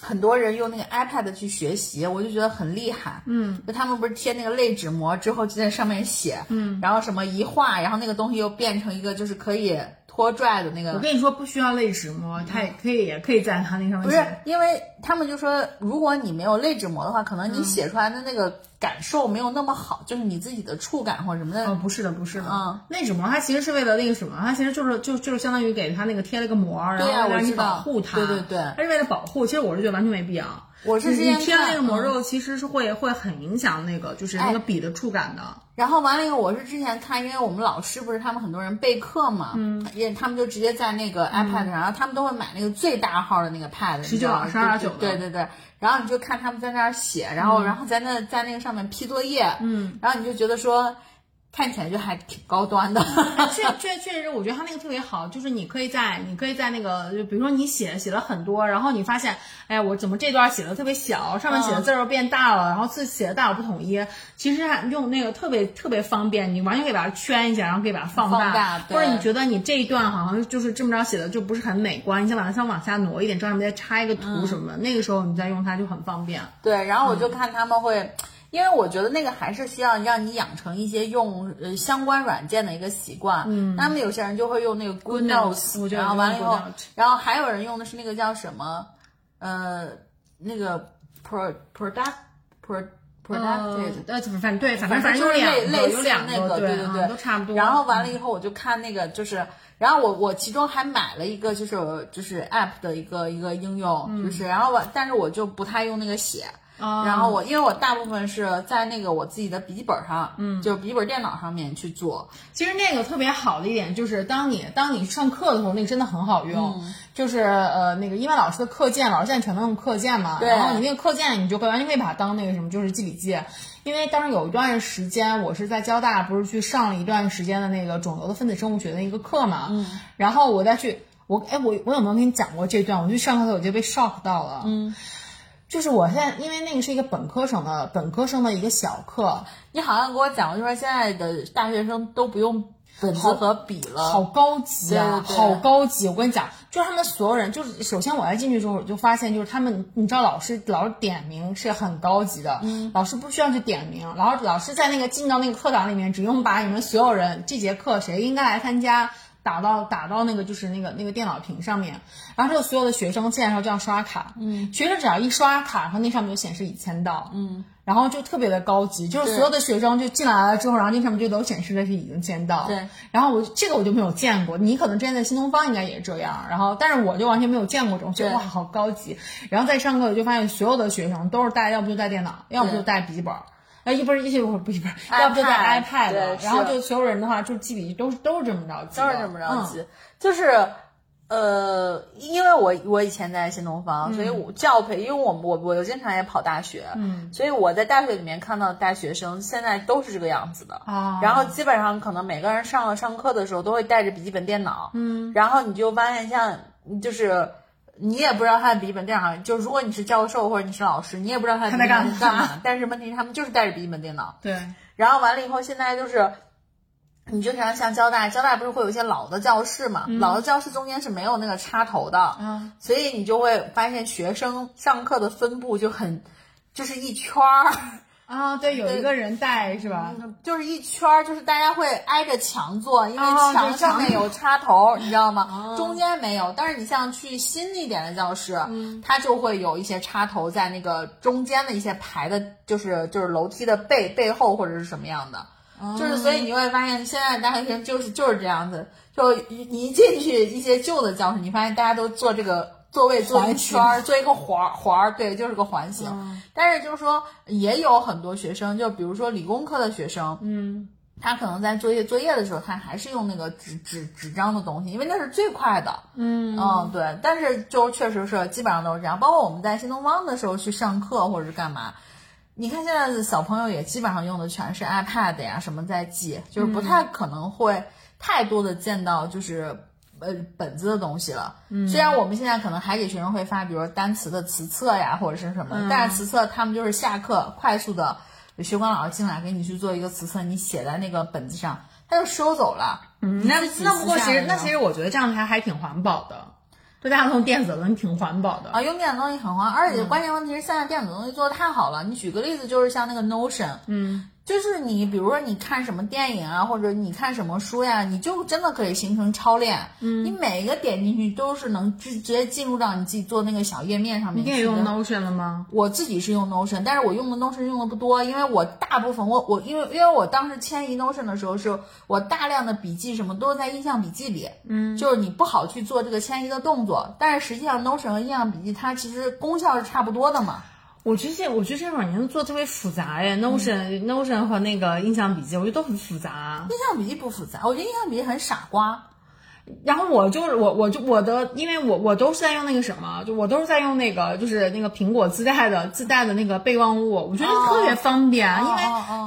很多人用那个 iPad 去学习，我就觉得很厉害。嗯，就他们不是贴那个类纸膜之后就在上面写，嗯，然后什么一画，然后那个东西又变成一个就是可以拖拽的那个。我跟你说，不需要类纸膜，它也可以也可以在它那上面不是写。，因为他们就说，如果你没有类纸膜的话，可能你写出来的那个感受没有那么好，就是你自己的触感或者什么的。哦，不是的，不是的，嗯，类纸膜它其实是为了那个什么，它其实就是就就是相当于给它那个贴了个膜，然后让你保护它，对对对它是为了保护。其实我是觉得完全没必要。我是之前贴了那个膜肉，其实是会会很影响那个就是那个笔的触感的。然后完了以后，我是之前看，因为我们老师不是他们很多人备课嘛，嗯，也他们就直接在那个 iPad 上，然后他们都会买那个最大号的那个 pad，你知道吗12.9的对对对。然后你就看他们在那儿写，然后、然后在那在那个上面批作业，嗯，然后你就觉得说看起来就还挺高端的，哎确确确实，我觉得它那个特别好，就是你可以在你可以在那个，就比如说你写写了很多，然后你发现，哎，我怎么这段写的特别小，上面写的字儿又变大了，然后字写的大小不统一，其实还用那个特别特别方便，你完全可以把它圈一下，然后可以把它放放大。或者你觉得你这一段好像就是这么着写的就不是很美观，你想把它想往下挪一点，这样再插一个图什么的，那个时候你再用它就很方便。对，然后我就看他们会。因为我觉得那个还是需要让你养成一些用呃相关软件的一个习惯。嗯，那么有些人就会用那个 Good Notes，我 Notes，觉得然后完了以后然后还有人用的是那个叫什么，呃，那个 Pro Product Pro Productive。呃，反正对，反正反正就是类类似那个，对对对啊都差不多。然后完了以后，我就看那个就是，然后我我其中还买了一个就是就是 App 的一个一个应用，就是然后我但是我就不太用那个写。啊然后我因为我大部分是在那个我自己的笔记本上，嗯，就是笔记本电脑上面去做，其实那个特别好的一点就是，当你当你上课的时候，那个真的很好用。嗯就是呃，那个因为老师的课件，老师现在全都用课件嘛，对然后你那个课件，你就会完全可以把它当那个什么，就是记笔记。因为当时有一段时间，我是在交大，不是去上了一段时间的那个肿瘤的分子生物学的一个课嘛，嗯，然后我再去，我哎，我我有没有跟你讲过这段？我去上课的时候我就被 shock 到了，嗯。就是我现在，因为那个是一个本科生的本科生的一个小课，你好像给我讲过，就说现在的大学生都不用本子和笔了，好高级啊，对对对好高级！我跟你讲，就是他们所有人，就是首先我在进去的时候，我就发现，就是他们，你知道老师老师点名是很高级的，嗯，老师不需要去点名，老师老师在那个进到那个课堂里面，只用把你们所有人这节课谁应该来参加。打到打到那个就是那个那个电脑屏上面，然后之后所有的学生进来的时候就要刷卡，嗯，学生只要一刷卡，然后那上面就显示已签到，嗯，然后就特别的高级，就是所有的学生就进来了之后，然后那上面就都显示的是已经签到，对，然后我这个我就没有见过，你可能之前在新东方应该也这样，然后但是我就完全没有见过这种，觉得哇好高级，然后在上课我就发现所有的学生都是带，要不就带电脑，要不就带笔记本。啊，一不是一些不不是不是，要不就在 iPad，对然后就所有人的话就记笔记都是都是这么着记，都是这么着嗯急，就是。呃，因为我我以前在新东方，所以我教培，因为我我我经常也跑大学，嗯所以我在大学里面看到大学生现在都是这个样子的。啊，然后基本上可能每个人上了上课的时候都会带着笔记本电脑，嗯，然后你就发现像就是你也不知道他的笔记本电脑，就如果你是教授或者你是老师，你也不知道他在笔记本干嘛是干嘛，但是问题是他们就是带着笔记本电脑，对，然后完了以后现在就是。你就像像交大，交大不是会有一些老的教室嘛？老的教室中间是没有那个插头的，嗯所以你就会发现学生上课的分布就很，就是一圈儿，啊，对，有一个人带是吧？就是一圈儿，就是大家会挨着墙坐，因为哦墙上面有插头，你知道吗？哦中间没有。但是你像去新一点的教室，嗯它就会有一些插头在那个中间的一些排的，就是就是楼梯的背背后或者是什么样的。哦就是，所以你会发现，现在大学生就是就是这样子，就你一进去一些旧的教室，你发现大家都坐这个座位坐一圈儿，做一个环儿环儿，对，就是个环形。嗯但是就是说，也有很多学生，就比如说理工科的学生，嗯他可能在作业作业的时候，他还是用那个纸纸纸张的东西，因为那是最快的。嗯嗯，对。但是就确实是基本上都是这样，包括我们在新东方的时候去上课或者是干嘛。你看现在的小朋友也基本上用的全是 iPad 呀，什么在记，就是不太可能会太多的见到就是呃本子的东西了。嗯，虽然我们现在可能还给学生会发，比如说单词的词册呀或者是什么，但是词册他们就是下课快速的，学管老师进来给你去做一个词册，你写在那个本子上，他就收走了。嗯，那那不过其实那其实我觉得这样还还挺环保的，对大家用电子的东西挺环保的。啊，用电子东西很环保，而嗯且关键问题是现在电子东西做的太好了。你举个例子，就是像那个 Notion，嗯就是你比如说你看什么电影啊，或者你看什么书呀，你就真的可以形成超链。嗯，你每一个点进去都是能直直接进入到你自己做那个小页面上面去。你也用 Notion 了吗？我自己是用 Notion，但是我用的 Notion 用的不多，因为我大部分我我因为因为我当时迁移 Notion 的时候，是我大量的笔记什么都是在印象笔记里，嗯，就是你不好去做这个迁移的动作，但是实际上 Notion 和印象笔记它其实功效是差不多的嘛。我觉得这我觉得这软件做得特别复杂耶，Notion、Notion 和那个印象笔记，我觉得都很复杂。印象笔记不复杂，我觉得印象笔记很傻瓜。然后我就是我我就我的，因为我我都是在用那个什么，就我都是在用那个就是那个苹果自带的自带的那个备忘录，我觉得特别方便，哦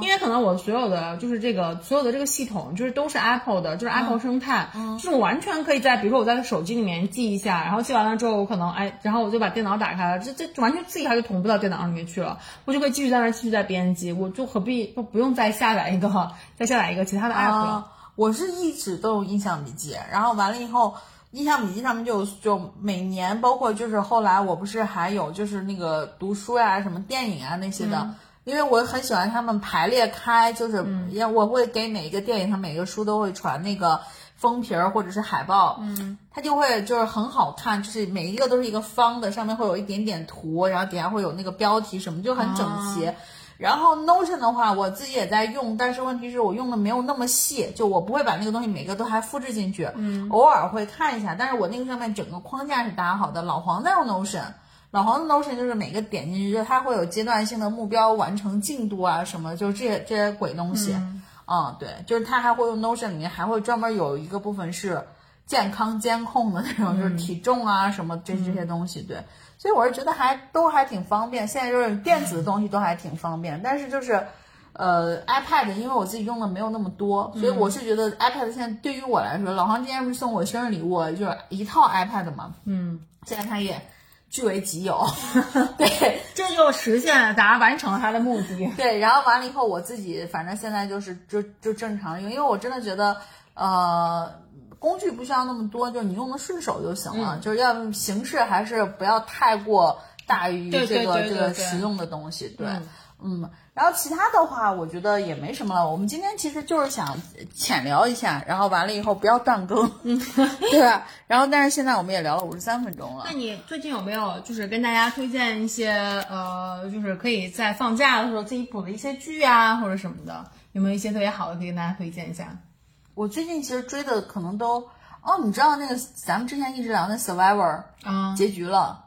因为、因为可能我所有的就是这个所有的这个系统就是都是 Apple 的，就是 Apple 生态，就是我完全可以在比如说我在手机里面记一下，然后记完了之后我可能哎，然后我就把电脑打开了，这这完全自己还就同步到电脑里面去了，我就可以继续在那儿继续在编辑，我就何必不不用再下载一个再下载一个其他的 app 了。啊，我是一直都有印象笔记，然后完了以后，印象笔记上面就就每年，包括就是后来我不是还有就是那个读书呀、什么电影啊那些的。因为我很喜欢他们排列开，就是也我会给每一个电影和每个书都会传那个封皮儿或者是海报，嗯，它就会就是很好看，就是每一个都是一个方的，上面会有一点点图，然后底下会有那个标题什么，就很整齐。然后 Notion 的话，我自己也在用，但是问题是我用的没有那么细，就我不会把那个东西每个都还复制进去，嗯，偶尔会看一下，但是我那个上面整个框架是搭好的。老黄在用 Notion，老黄的 Notion 就是每个点进去，就它会有阶段性的目标完成进度啊什么，就这些这些鬼东西，嗯对，就是它还会用 Notion 里面还会专门有一个部分是健康监控的那种，就是体重啊什么这这些东西，对。所以我是觉得还都还挺方便，现在就是电子的东西都还挺方便，但是就是，呃，iPad 因为我自己用的没有那么多，所以我是觉得 iPad 现在对于我来说，老黄今天不是送我生日礼物，就是一套 iPad 嘛，嗯，现在他也据为己有，对这就实现了达完成了他的目的。对，然后完了以后我自己反正现在就是就就正常用，因为我真的觉得，呃。工具不需要那么多，就是你用的顺手就行了。嗯就是要形式还是不要太过大于这个这个实用的东西。对，嗯嗯，然后其他的话，我觉得也没什么了。我们今天其实就是想浅聊一下，然后完了以后不要断更，嗯，对吧？然后但是现在我们也聊了五十三分钟了那。你最近有没有就是跟大家推荐一些呃，就是可以在放假的时候自己补的一些剧啊，或者什么的？有没有一些特别好的可以跟大家推荐一下？我最近其实追的可能都哦，你知道那个咱们之前一直聊那 Survivor 啊、结局了。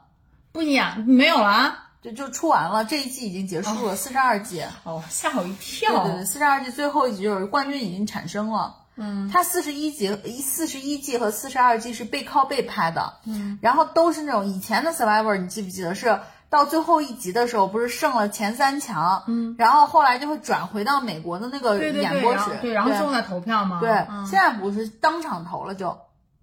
不一样，没有了啊？就就出完了，这一季已经结束了，四十二季。哦，吓我一对跳。对对，四十二季最后一集就是冠军已经产生了。嗯，它四十一集、四十一季和四十二季是背靠背拍的。嗯，然后都是那种以前的 Survivor，你记不记得是到最后一集的时候，不是胜了前三强？嗯，然后后来就会转回到美国的那个演播室。对，然后最后再投票吗。对，嗯。现在不是当场投了就，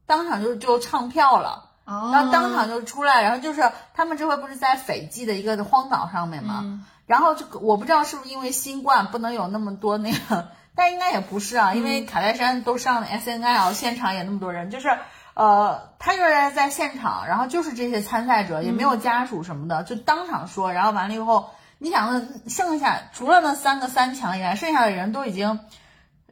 当场就就唱票了。哦，然后当场就出来，然后就是他们这回不是在斐济的一个荒岛上面嘛，嗯。然后这个我不知道是不是因为新冠不能有那么多那个，但应该也不是啊，因嗯。为卡戴珊都上了 S N L，现场也那么多人，就是呃，他就是在现场，然后就是这些参赛者也没有家属什么的，就当场说，然后完了以后，你想那剩下除了那三个三强以外，剩下的人都已经。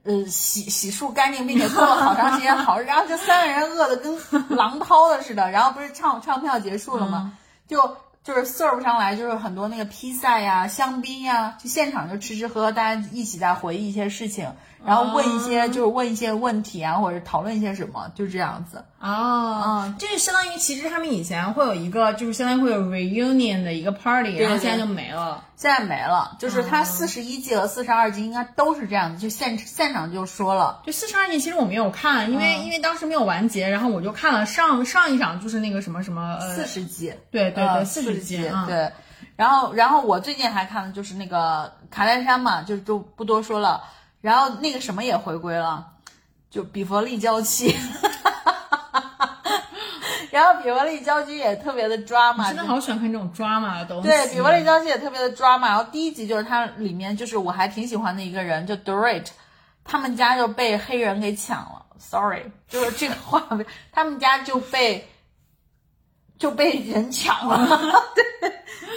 呃，洗洗漱干净，并且做了好长时间好，然后这三个人饿的跟狼掏的似的，然后不是唱唱票结束了吗？就就是 serve 上来就是很多那个披萨呀、香槟呀，就现场就吃吃喝喝，大家一起在回忆一些事情，然后问一些、就是问一些问题啊，或者讨论一些什么，就这样子。哦，这就相当于其实他们以前会有一个，就是相当于会有 reunion 的一个 party，然后现在就没了。现在没了，就是他四十一季和四十二季应该都是这样子，就现现场就说了。就四十二季其实我没有看，因为、因为当时没有完结，然后我就看了上上一场，就是那个什么什么呃，四十集，对对对，呃四十集，对。然后，然后我最近还看的就是那个卡戴珊嘛，就就不多说了。然后那个什么也回归了，就比佛利娇妻。然后比佛利娇妻也特别的抓马，真的好喜欢看这种 drama 的东西。对，比佛利娇妻也特别的抓马。然后第一集就是它里面就是我还挺喜欢的一个人，就 Dorit，他们家就被黑人给抢了。Sorry，就是这个话被他们家就被就被人抢了。对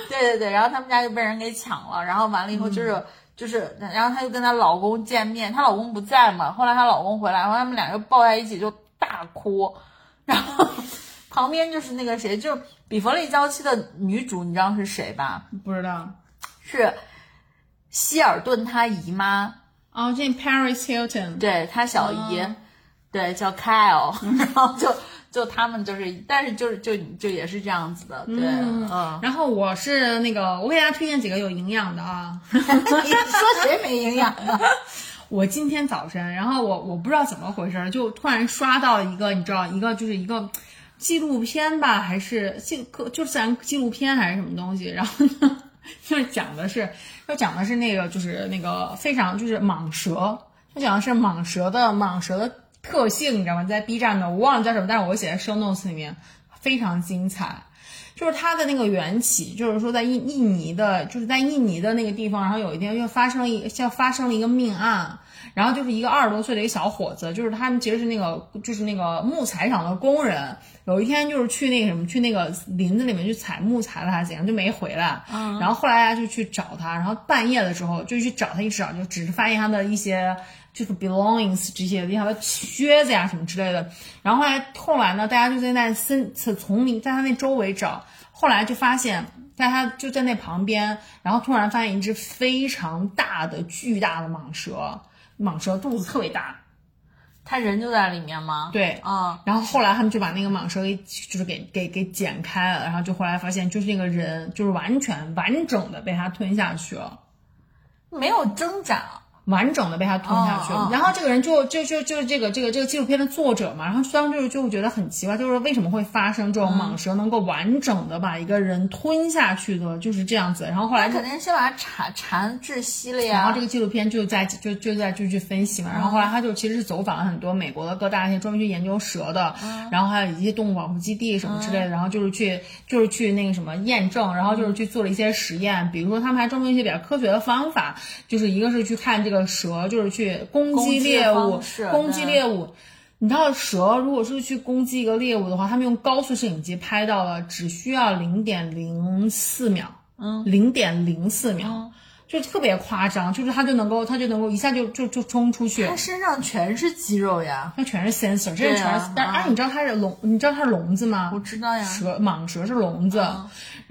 对对对，然后他们家就被人给抢了，然后完了以后就是。就是，然后她就跟她老公见面，她老公不在嘛，后来她老公回来，然后他们俩就抱在一起就大哭，然后 旁边就是那个谁，就比佛利娇妻的女主，你知道是谁吧？不知道。是希尔顿他姨妈，哦，这 Paris Hilton，对她小姨，对叫 Kyle，然后就就他们就是，但是就是就就也是这样子的，对，嗯，然后我是那个，我给大家推荐几个有营养的啊。你说谁没营养呢？我今天早晨，然后我我不知道怎么回事，就突然刷到一个，你知道，一个就是一个纪录片吧，还是纪就自然纪录片还是什么东西，然后呢，就是讲的是，就讲的是那个就是那个非常就是蟒蛇，就讲的是蟒蛇的蟒蛇的特性，你知道吗？在 B 站的我忘了叫什么，但是我写在 show notes 里面，非常精彩。就是它的那个缘起，就是说在印印尼的，就是在印尼的那个地方，然后有一天又发生了一像发生了一个命案，然后就是一个二十多岁的一个小伙子，就是他们其实是那个就是那个木材厂的工人，有一天就是去那个什么去那个林子里面去采木材了还是怎样，就没回来，嗯，然后后来大家就去找他，然后半夜的时候就去找他，一直找就只是发现他的一些。就是 belongings 这些，他的靴子呀什么之类的。然后后来后来呢，大家就在那森丛林，在他那周围找，后来就发现，在他就在那旁边，然后突然发现一只非常大的、巨大的蟒蛇，蟒蛇肚子特别大，他人就在里面吗？对，啊、然后后来他们就把那个蟒蛇给就是给给给剪开了，然后就后来发现就是那个人就是完全完整的被他吞下去了。没有挣扎。完整的被他吞下去了。然后这个人就就就就是这个这个这个纪录片的作者嘛，然后当时就就觉得很奇怪，就是为什么会发生这种蟒蛇能够完整的把一个人吞下去的，就是这样子。然后后来肯定先把它缠缠窒息了呀。然后这个纪录片就在就就在就去分析嘛，然后后来他就其实是走访了很多美国的各大一些专门去研究蛇的，然后还有一些动物保护基地什么之类的，然后就是去就是去那个什么验证，然后就是去做了一些实验，比如说他们还专门一些比较科学的方法，就是一个是去看这个蛇，就是去攻击猎物攻击猎物。你知道蛇如果是去攻击一个猎物的话，他们用高速摄影机拍到了，只需要零点零四秒，嗯，零点零四秒，就特别夸张，就是它就能够，它就能够一下就就就冲出去它，身上全是肌肉呀。它全是 sensor，这是全是，但啊哎，你知道它是笼，你知道它是笼子吗？我知道呀。蛇蟒蛇是笼子，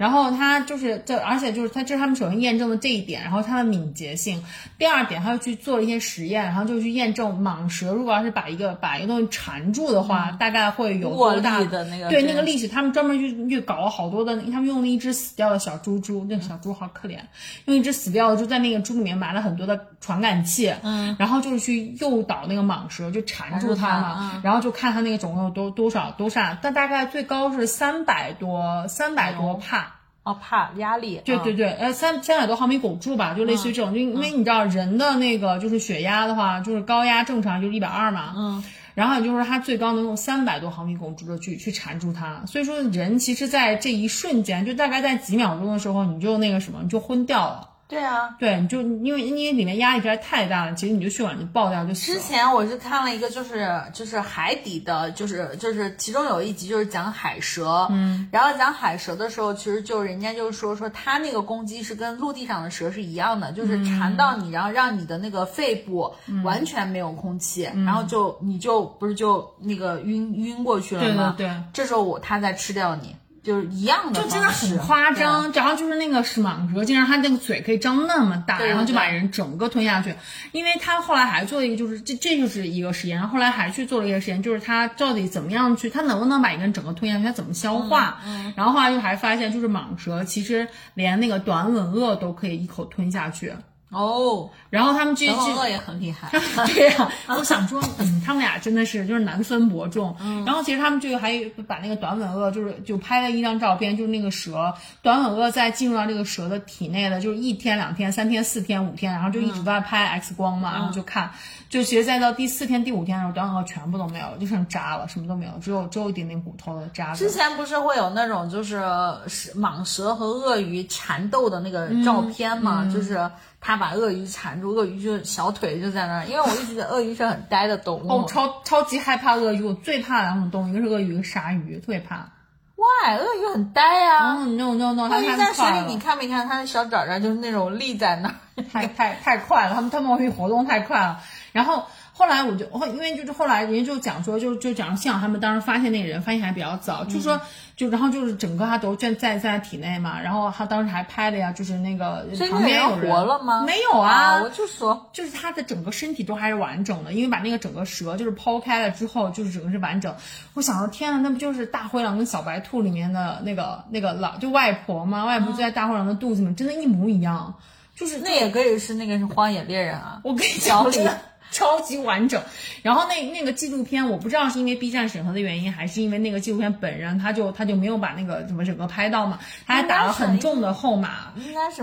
然后他就是这，而且就是他这是他们首先验证的这一点，然后它的敏捷性。第二点，他又去做了一些实验，然后就去验证蟒蛇如果要是把一个把一个东西缠住的话，大概会有多大的那个对那个力气，他们专门去去搞了好多的，他们用了一只死掉的小猪猪，那个小猪好可怜，用一只死掉的猪在那个猪里面埋了很多的传感器，嗯，然后就是去诱导那个蟒蛇，就缠住它嘛，然后就看它那个总共有多多少多少，但大概最高是三百多三百多帕。哦，怕压力，对对对，呃，三三百多毫米汞柱吧，就类似于这种，就因为你知道人的那个就是血压的话，就是高压正常就是一百二嘛，嗯，然后就是它最高能用三百多毫米汞柱的去去缠住它，所以说人其实，在这一瞬间，就大概在几秒钟的时候，你就那个什么，你就昏掉了。对啊，对，你就因为因为里面压力实在太大了，其实你就血管就爆掉就死之。前我是看了一个，就是就是海底的，就是就是其中有一集就是讲海蛇，嗯，然后讲海蛇的时候，其实就人家就说说它那个攻击是跟陆地上的蛇是一样的，就是缠到你，然后让你的那个肺部完全没有空气，然后就你就不是就那个晕晕过去了对吗？对对。这时候我它在吃掉你，就是一样的就，真的很夸张，然后就是那个是蟒蛇，竟然它那个嘴可以张那么大，然后就把人整个吞下去。因为他后来还做了一个，就是这这就是一个实验，然后后来还去做了一个实验，就是他到底怎么样去，他能不能把一个人整个吞下去，他怎么消化？嗯然后后来就还发现，就是蟒蛇其实连那个短吻鳄都可以一口吞下去。哦，然后他们这然后这鳄也很厉害，对呀、我想说，嗯，他们俩真的是就是难分伯仲。然后其实他们这个还把那个短吻鳄，就是就拍了一张照片，就是那个蛇，短吻鳄在进入到这个蛇的体内的，就是一天、两天、三天、四天、五天，然后就一直在拍 X 光嘛，然后就看，就其实再到第四天、第五天的时候，短吻鳄全部都没有了，就剩渣了，什么都没有，只有只有一点点骨头的渣子之。前不是会有那种就是是蟒蛇和鳄鱼缠斗的那个照片嘛？就是他把鳄鱼缠住，鳄鱼就小腿就在那儿。因为我一直觉得鳄鱼是很呆的动物。哦，超超级害怕鳄鱼，我最怕两种动物，一个是鳄鱼，一个鲨鱼，特别怕。Why？鳄鱼很呆啊。嗯，no no no，它鳄鱼在水里，你看没看它的小爪爪就是那种立在那儿？太太太快了，它们它们会活动太快了。然后后来我就后因为就是后来人家就讲说，就就讲幸好他们当时发现那个人发现还比较早，就说就然后就是整个他都在在在体内嘛，然后他当时还拍了呀，就是那个旁边有人活了吗？没有啊，我就说就是他的整个身体都还是完整的，因为把那个整个蛇就是剖开了之后，就是整个是完整。我想到，天呐，那不就是大灰狼跟小白兔里面的那个那个老就外婆吗？外婆就在大灰狼的肚子里面，真的，一模一样。就是那也可以是那个是荒野猎人啊。我跟你小讲，真的超级完整。然后那那个纪录片，我不知道是因为 B 站审核的原因，还是因为那个纪录片本人他就他就没有把那个什么整个拍到嘛，他还打了很重的后码，应该是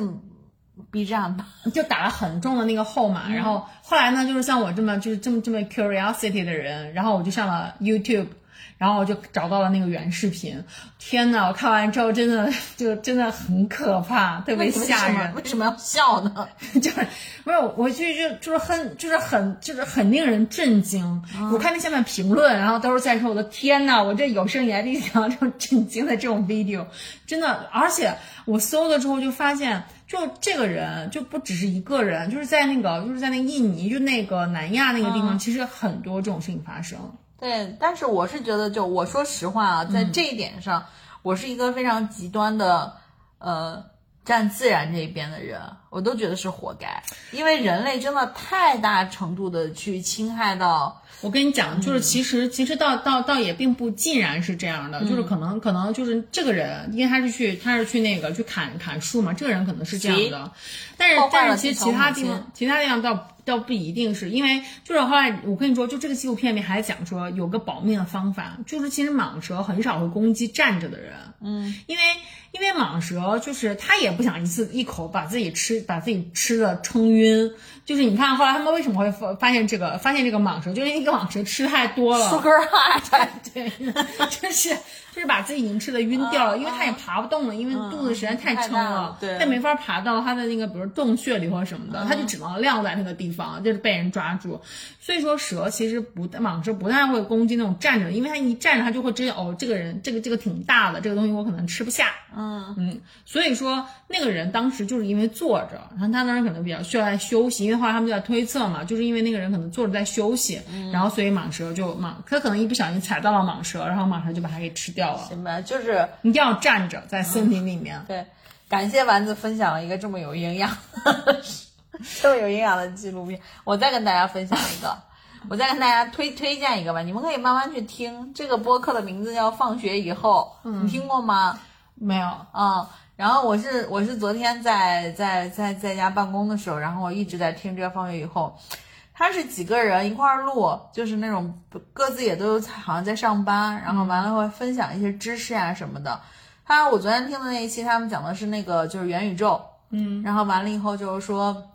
B 站吧？就打了很重的那个后码。然后后来呢，就是像我这么就是这么这么 curiosity 的人，然后我就上了 YouTube。然后我就找到了那个原视频，天呐！我看完之后真的就真的很可怕，特别吓人。为什么要笑呢？就是没有，我就就就是很就是很就是很令人震惊。我看那下面评论，然后都是在说我的天呐，我这有生以来第一次看到这种震惊的这种 video，真的。而且我搜了之后就发现，就这个人就不只是一个人，就是在那个就是在那印尼就那个南亚那个地方，其实很多这种事情发生。对，但是我是觉得，就我说实话啊，在这一点上，我是一个非常极端的，呃，站自然这一边的人，我都觉得是活该，因为人类真的太大程度的去侵害到，我跟你讲，就是其实、其实倒倒倒也并不尽然是这样的，就是可能可能就是这个人，因为他是去他是去那个去砍砍树嘛，这个人可能是这样的，但是但是其实其他地方其他地方倒倒不一定是因为就是后来我跟你说，就这个纪录片里面还讲说有个保命的方法，就是其实蟒蛇很少会攻击站着的人，嗯，因为因为蟒蛇就是它也不想一次一口把自己吃把自己吃的撑晕，就是你看后来他们为什么会发发现这个发现这个蟒蛇，就是因为这个蟒蛇吃太多了 High，对，就是就是把自己已经吃的晕掉了，因为它也爬不动了，因为肚子实在太撑了了，对它没法爬到它的那个比如洞穴里或者什么的，它就只能晾在那个地方。方，就是被人抓住。所以说蛇其实不蟒蛇不太会攻击那种站着，因为它一站着它就会知道哦，这个人这个这个挺大的，这个东西我可能吃不下。嗯嗯，所以说那个人当时就是因为坐着，然后他当时可能比较需要在休息，因为后来他们就在推测嘛，就是因为那个人可能坐着在休息，然后所以蟒蛇就蟒，他可能一不小心踩到了蟒蛇，然后蟒蛇就把它给吃掉了。行吧，就是一定要站着在森林里面。对，感谢丸子分享了一个这么有营养、这么有营养的纪录片。我再跟大家分享一个，我再跟大家推推荐一个吧，你们可以慢慢去听。这个播客的名字叫《放学以后》，你听过吗？没有，啊，然后我是我是昨天在在在在家办公的时候，然后我一直在听这个《放学以后》。他是几个人一块儿录，就是那种各自也都好像在上班，然后完了会分享一些知识啊什么的。他我昨天听的那一期，他们讲的是那个就是元宇宙，嗯，然后完了以后就是说，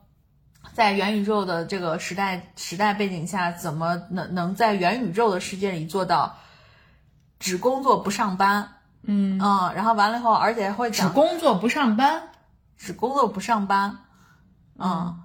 在元宇宙的这个时代时代背景下，怎么能能在元宇宙的世界里做到只工作不上班？嗯嗯，然后完了以后，而且会只工作不上班。只工作不上班，嗯，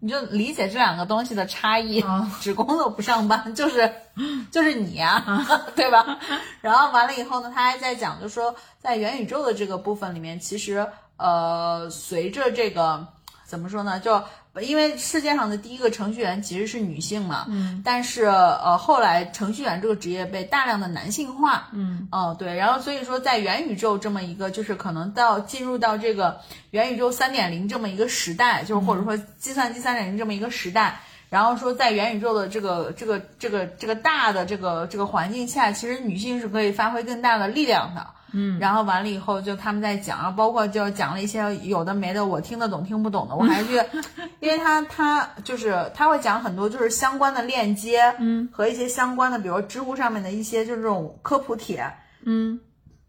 你就理解这两个东西的差异。啊只工作不上班，就是 就是你呀、对吧？然后完了以后呢，他还在讲，就说在元宇宙的这个部分里面，其实呃，随着这个怎么说呢，就因为世界上的第一个程序员其实是女性嘛，嗯但是呃，后来程序员这个职业被大量的男性化，嗯嗯，对，然后所以说，在元宇宙这么一个，就是可能到进入到这个元宇宙三点零这么一个时代，就是或者说计算机三点零这么一个时代，然后说在元宇宙的这个这个这个这个大的这个这个环境下，其实女性是可以发挥更大的力量的。嗯，然后完了以后，就他们在讲，然后包括就讲了一些有的没的，我听得懂听不懂的，我还去，因为他他就是他会讲很多就是相关的链接，嗯，和一些相关的，比如知乎上面的一些就是这种科普帖，嗯。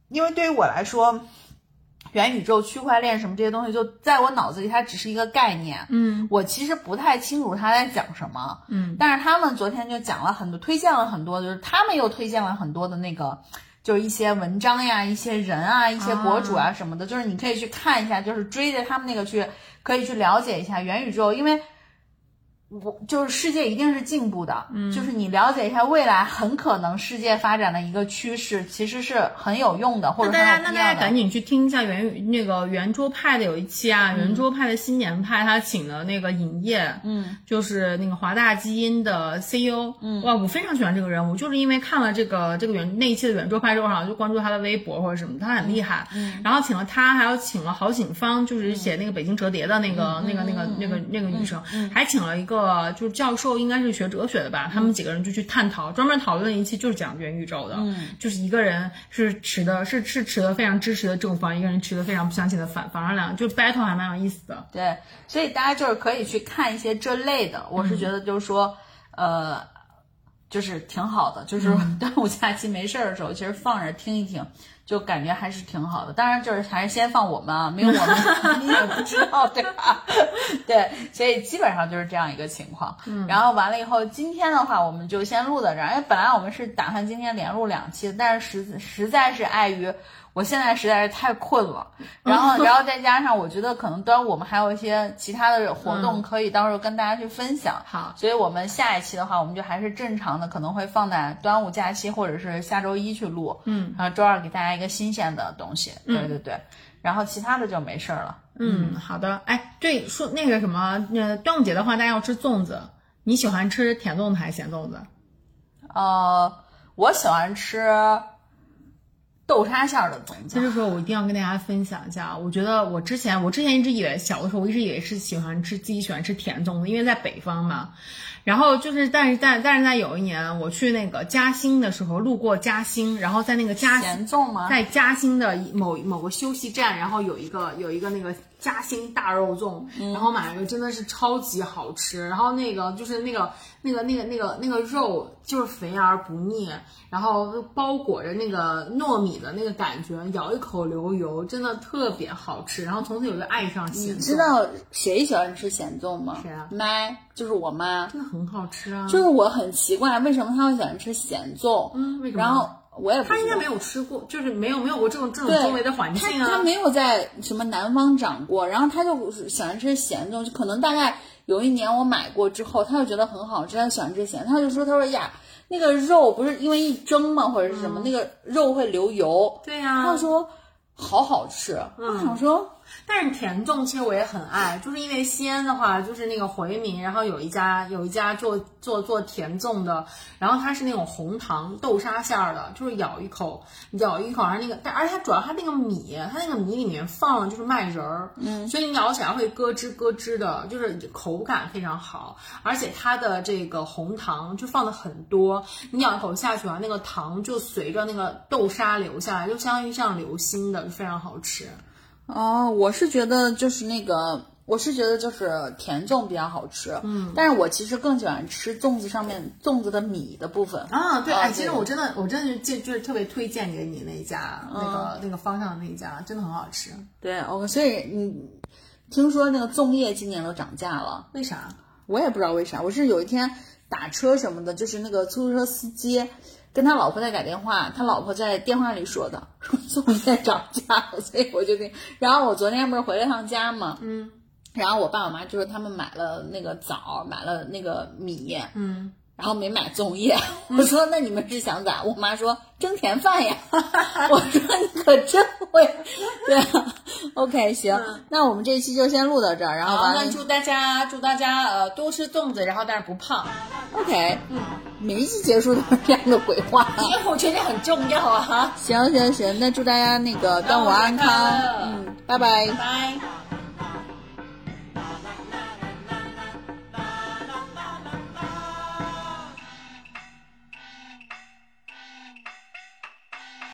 因为对于我来说，元宇宙、区块链什么这些东西，就在我脑子里它只是一个概念，嗯。我其实不太清楚他在讲什么。嗯。但是他们昨天就讲了很多，推荐了很多，就是他们又推荐了很多的那个，就一些文章呀、一些人啊、一些博主啊什么的，就是你可以去看一下，就是追着他们那个去，可以去了解一下元宇宙，因为。我就是世界一定是进步的，嗯，就是你了解一下未来很可能世界发展的一个趋势，其实是很有用的，或那者大家那大家。赶紧去听一下圆那个圆桌派的有一期啊，圆桌派的新年派，他请了那个尹烨，嗯，就是那个华大基因的 CEO，嗯，哇，我非常喜欢这个人物，就是因为看了这个这个圆那一期的圆桌派之后，好像就关注他的微博或者什么，他很厉害，嗯，然后请了他，还有请了郝景芳，就是写那个北京折叠的那个、那个那个那个那个女生，还请了一个就是教授，应该是学哲学的吧，他们几个人就去探讨，专门讨论一期就是讲元宇宙的，嗯，就是一个人是持的是是持的非常支持的正方，一个人持的非常不相信的反方，然后两个就 battle 还蛮有意思的，对，所以大家就是可以去看一些这类的，我是觉得就是说，呃，就是挺好的，就是 端午假期没事儿的时候，其实放着听一听，就感觉还是挺好的。当然，就是还是先放我们啊，没有我们 你也不知道，对吧？对，所以基本上就是这样一个情况。嗯，然后完了以后，今天的话我们就先录到这儿，因为本来我们是打算今天连录两期，但是实实在是碍于。我现在实在是太困了，然后，然后再加上我觉得可能端午我们还有一些其他的活动可以到时候跟大家去分享。好所以我们下一期的话，我们就还是正常的，可能会放在端午假期或者是下周一去录。嗯，然后周二给大家一个新鲜的东西。对对对，然后其他的就没事儿了。嗯，好的。哎，对，说那个什么，呃，端午节的话，大家要吃粽子。你喜欢吃甜粽子还是咸粽子？呃，我喜欢吃豆沙馅儿的粽子。其实说，我一定要跟大家分享一下。我觉得我之前，我之前一直以为小的时候，我一直以为是喜欢吃自己喜欢吃甜粽子，因为在北方嘛。然后就是，但是但但是在有一年我去那个嘉兴的时候，路过嘉兴，然后在那个嘉兴？在嘉兴的某某个休息站，然后有一个有一个那个嘉兴大肉粽，然后买了个真的是超级好吃，然后那个就是那个那个那个那个那个肉就是肥而不腻，然后包裹着那个糯米的那个感觉，咬一口流油，真的特别好吃。然后从此我就爱上咸粽，你知道谁喜欢吃咸粽吗？谁啊妈，就是我妈。真的很好吃啊！就是我很奇怪，为什么她会喜欢吃咸粽？嗯，为什么？然后我也不知道他应该没有吃过，就是没有没有过这种这种对周围的环境啊。他他没有在什么南方长过，然后他就喜欢吃咸的东西可能大概有一年我买过之后，他就觉得很好吃，他喜欢吃咸，他就说他说呀，那个肉不是因为一蒸嘛或者是什么，那个肉会流油，对呀、他就说好好吃。我想说，但是甜粽其实我也很爱，就是因为西安的话，就是那个回民，然后有一家有一家做做做甜粽的，然后它是那种红糖豆沙馅儿的，就是咬一口咬一口，然后那个，但而且它主要它那个米，它那个米里面放了就是麦仁儿，嗯，所以你咬起来会咯吱咯吱的，就是口感非常好，而且它的这个红糖就放的很多，你咬一口下去啊，那个糖就随着那个豆沙流下来，就相当于像流心的，就非常好吃。哦，我是觉得就是那个，我是觉得就是甜粽比较好吃，嗯，但是我其实更喜欢吃粽子上面粽子的米的部分。啊，对，啊哎，其实我真的，我真的就就是特别推荐给你那一家，那个那个方向的那一家，真的很好吃。对，OK，所以你听说那个粽叶今年都涨价了，为啥？我也不知道为啥，我是有一天打车什么的，就是那个出租车司机跟他老婆在打电话，他老婆在电话里说的，说粽叶涨价了，所以我就跟，然后我昨天不是回了趟家嘛，嗯，然后我爸我妈就说他们买了那个枣，买了那个米，嗯，然后没买粽叶，我说那你们是想咋？我妈说蒸甜饭呀，我说你可真会，对啊，OK 行，那我们这一期就先录到这儿，然后好，完了那祝大家祝大家呃多吃粽子，然后但是不胖，OK，嗯，每一期结束都是这样的鬼话。因为我觉得很重要啊。行行行，那祝大家那个端午安康，嗯，拜拜拜。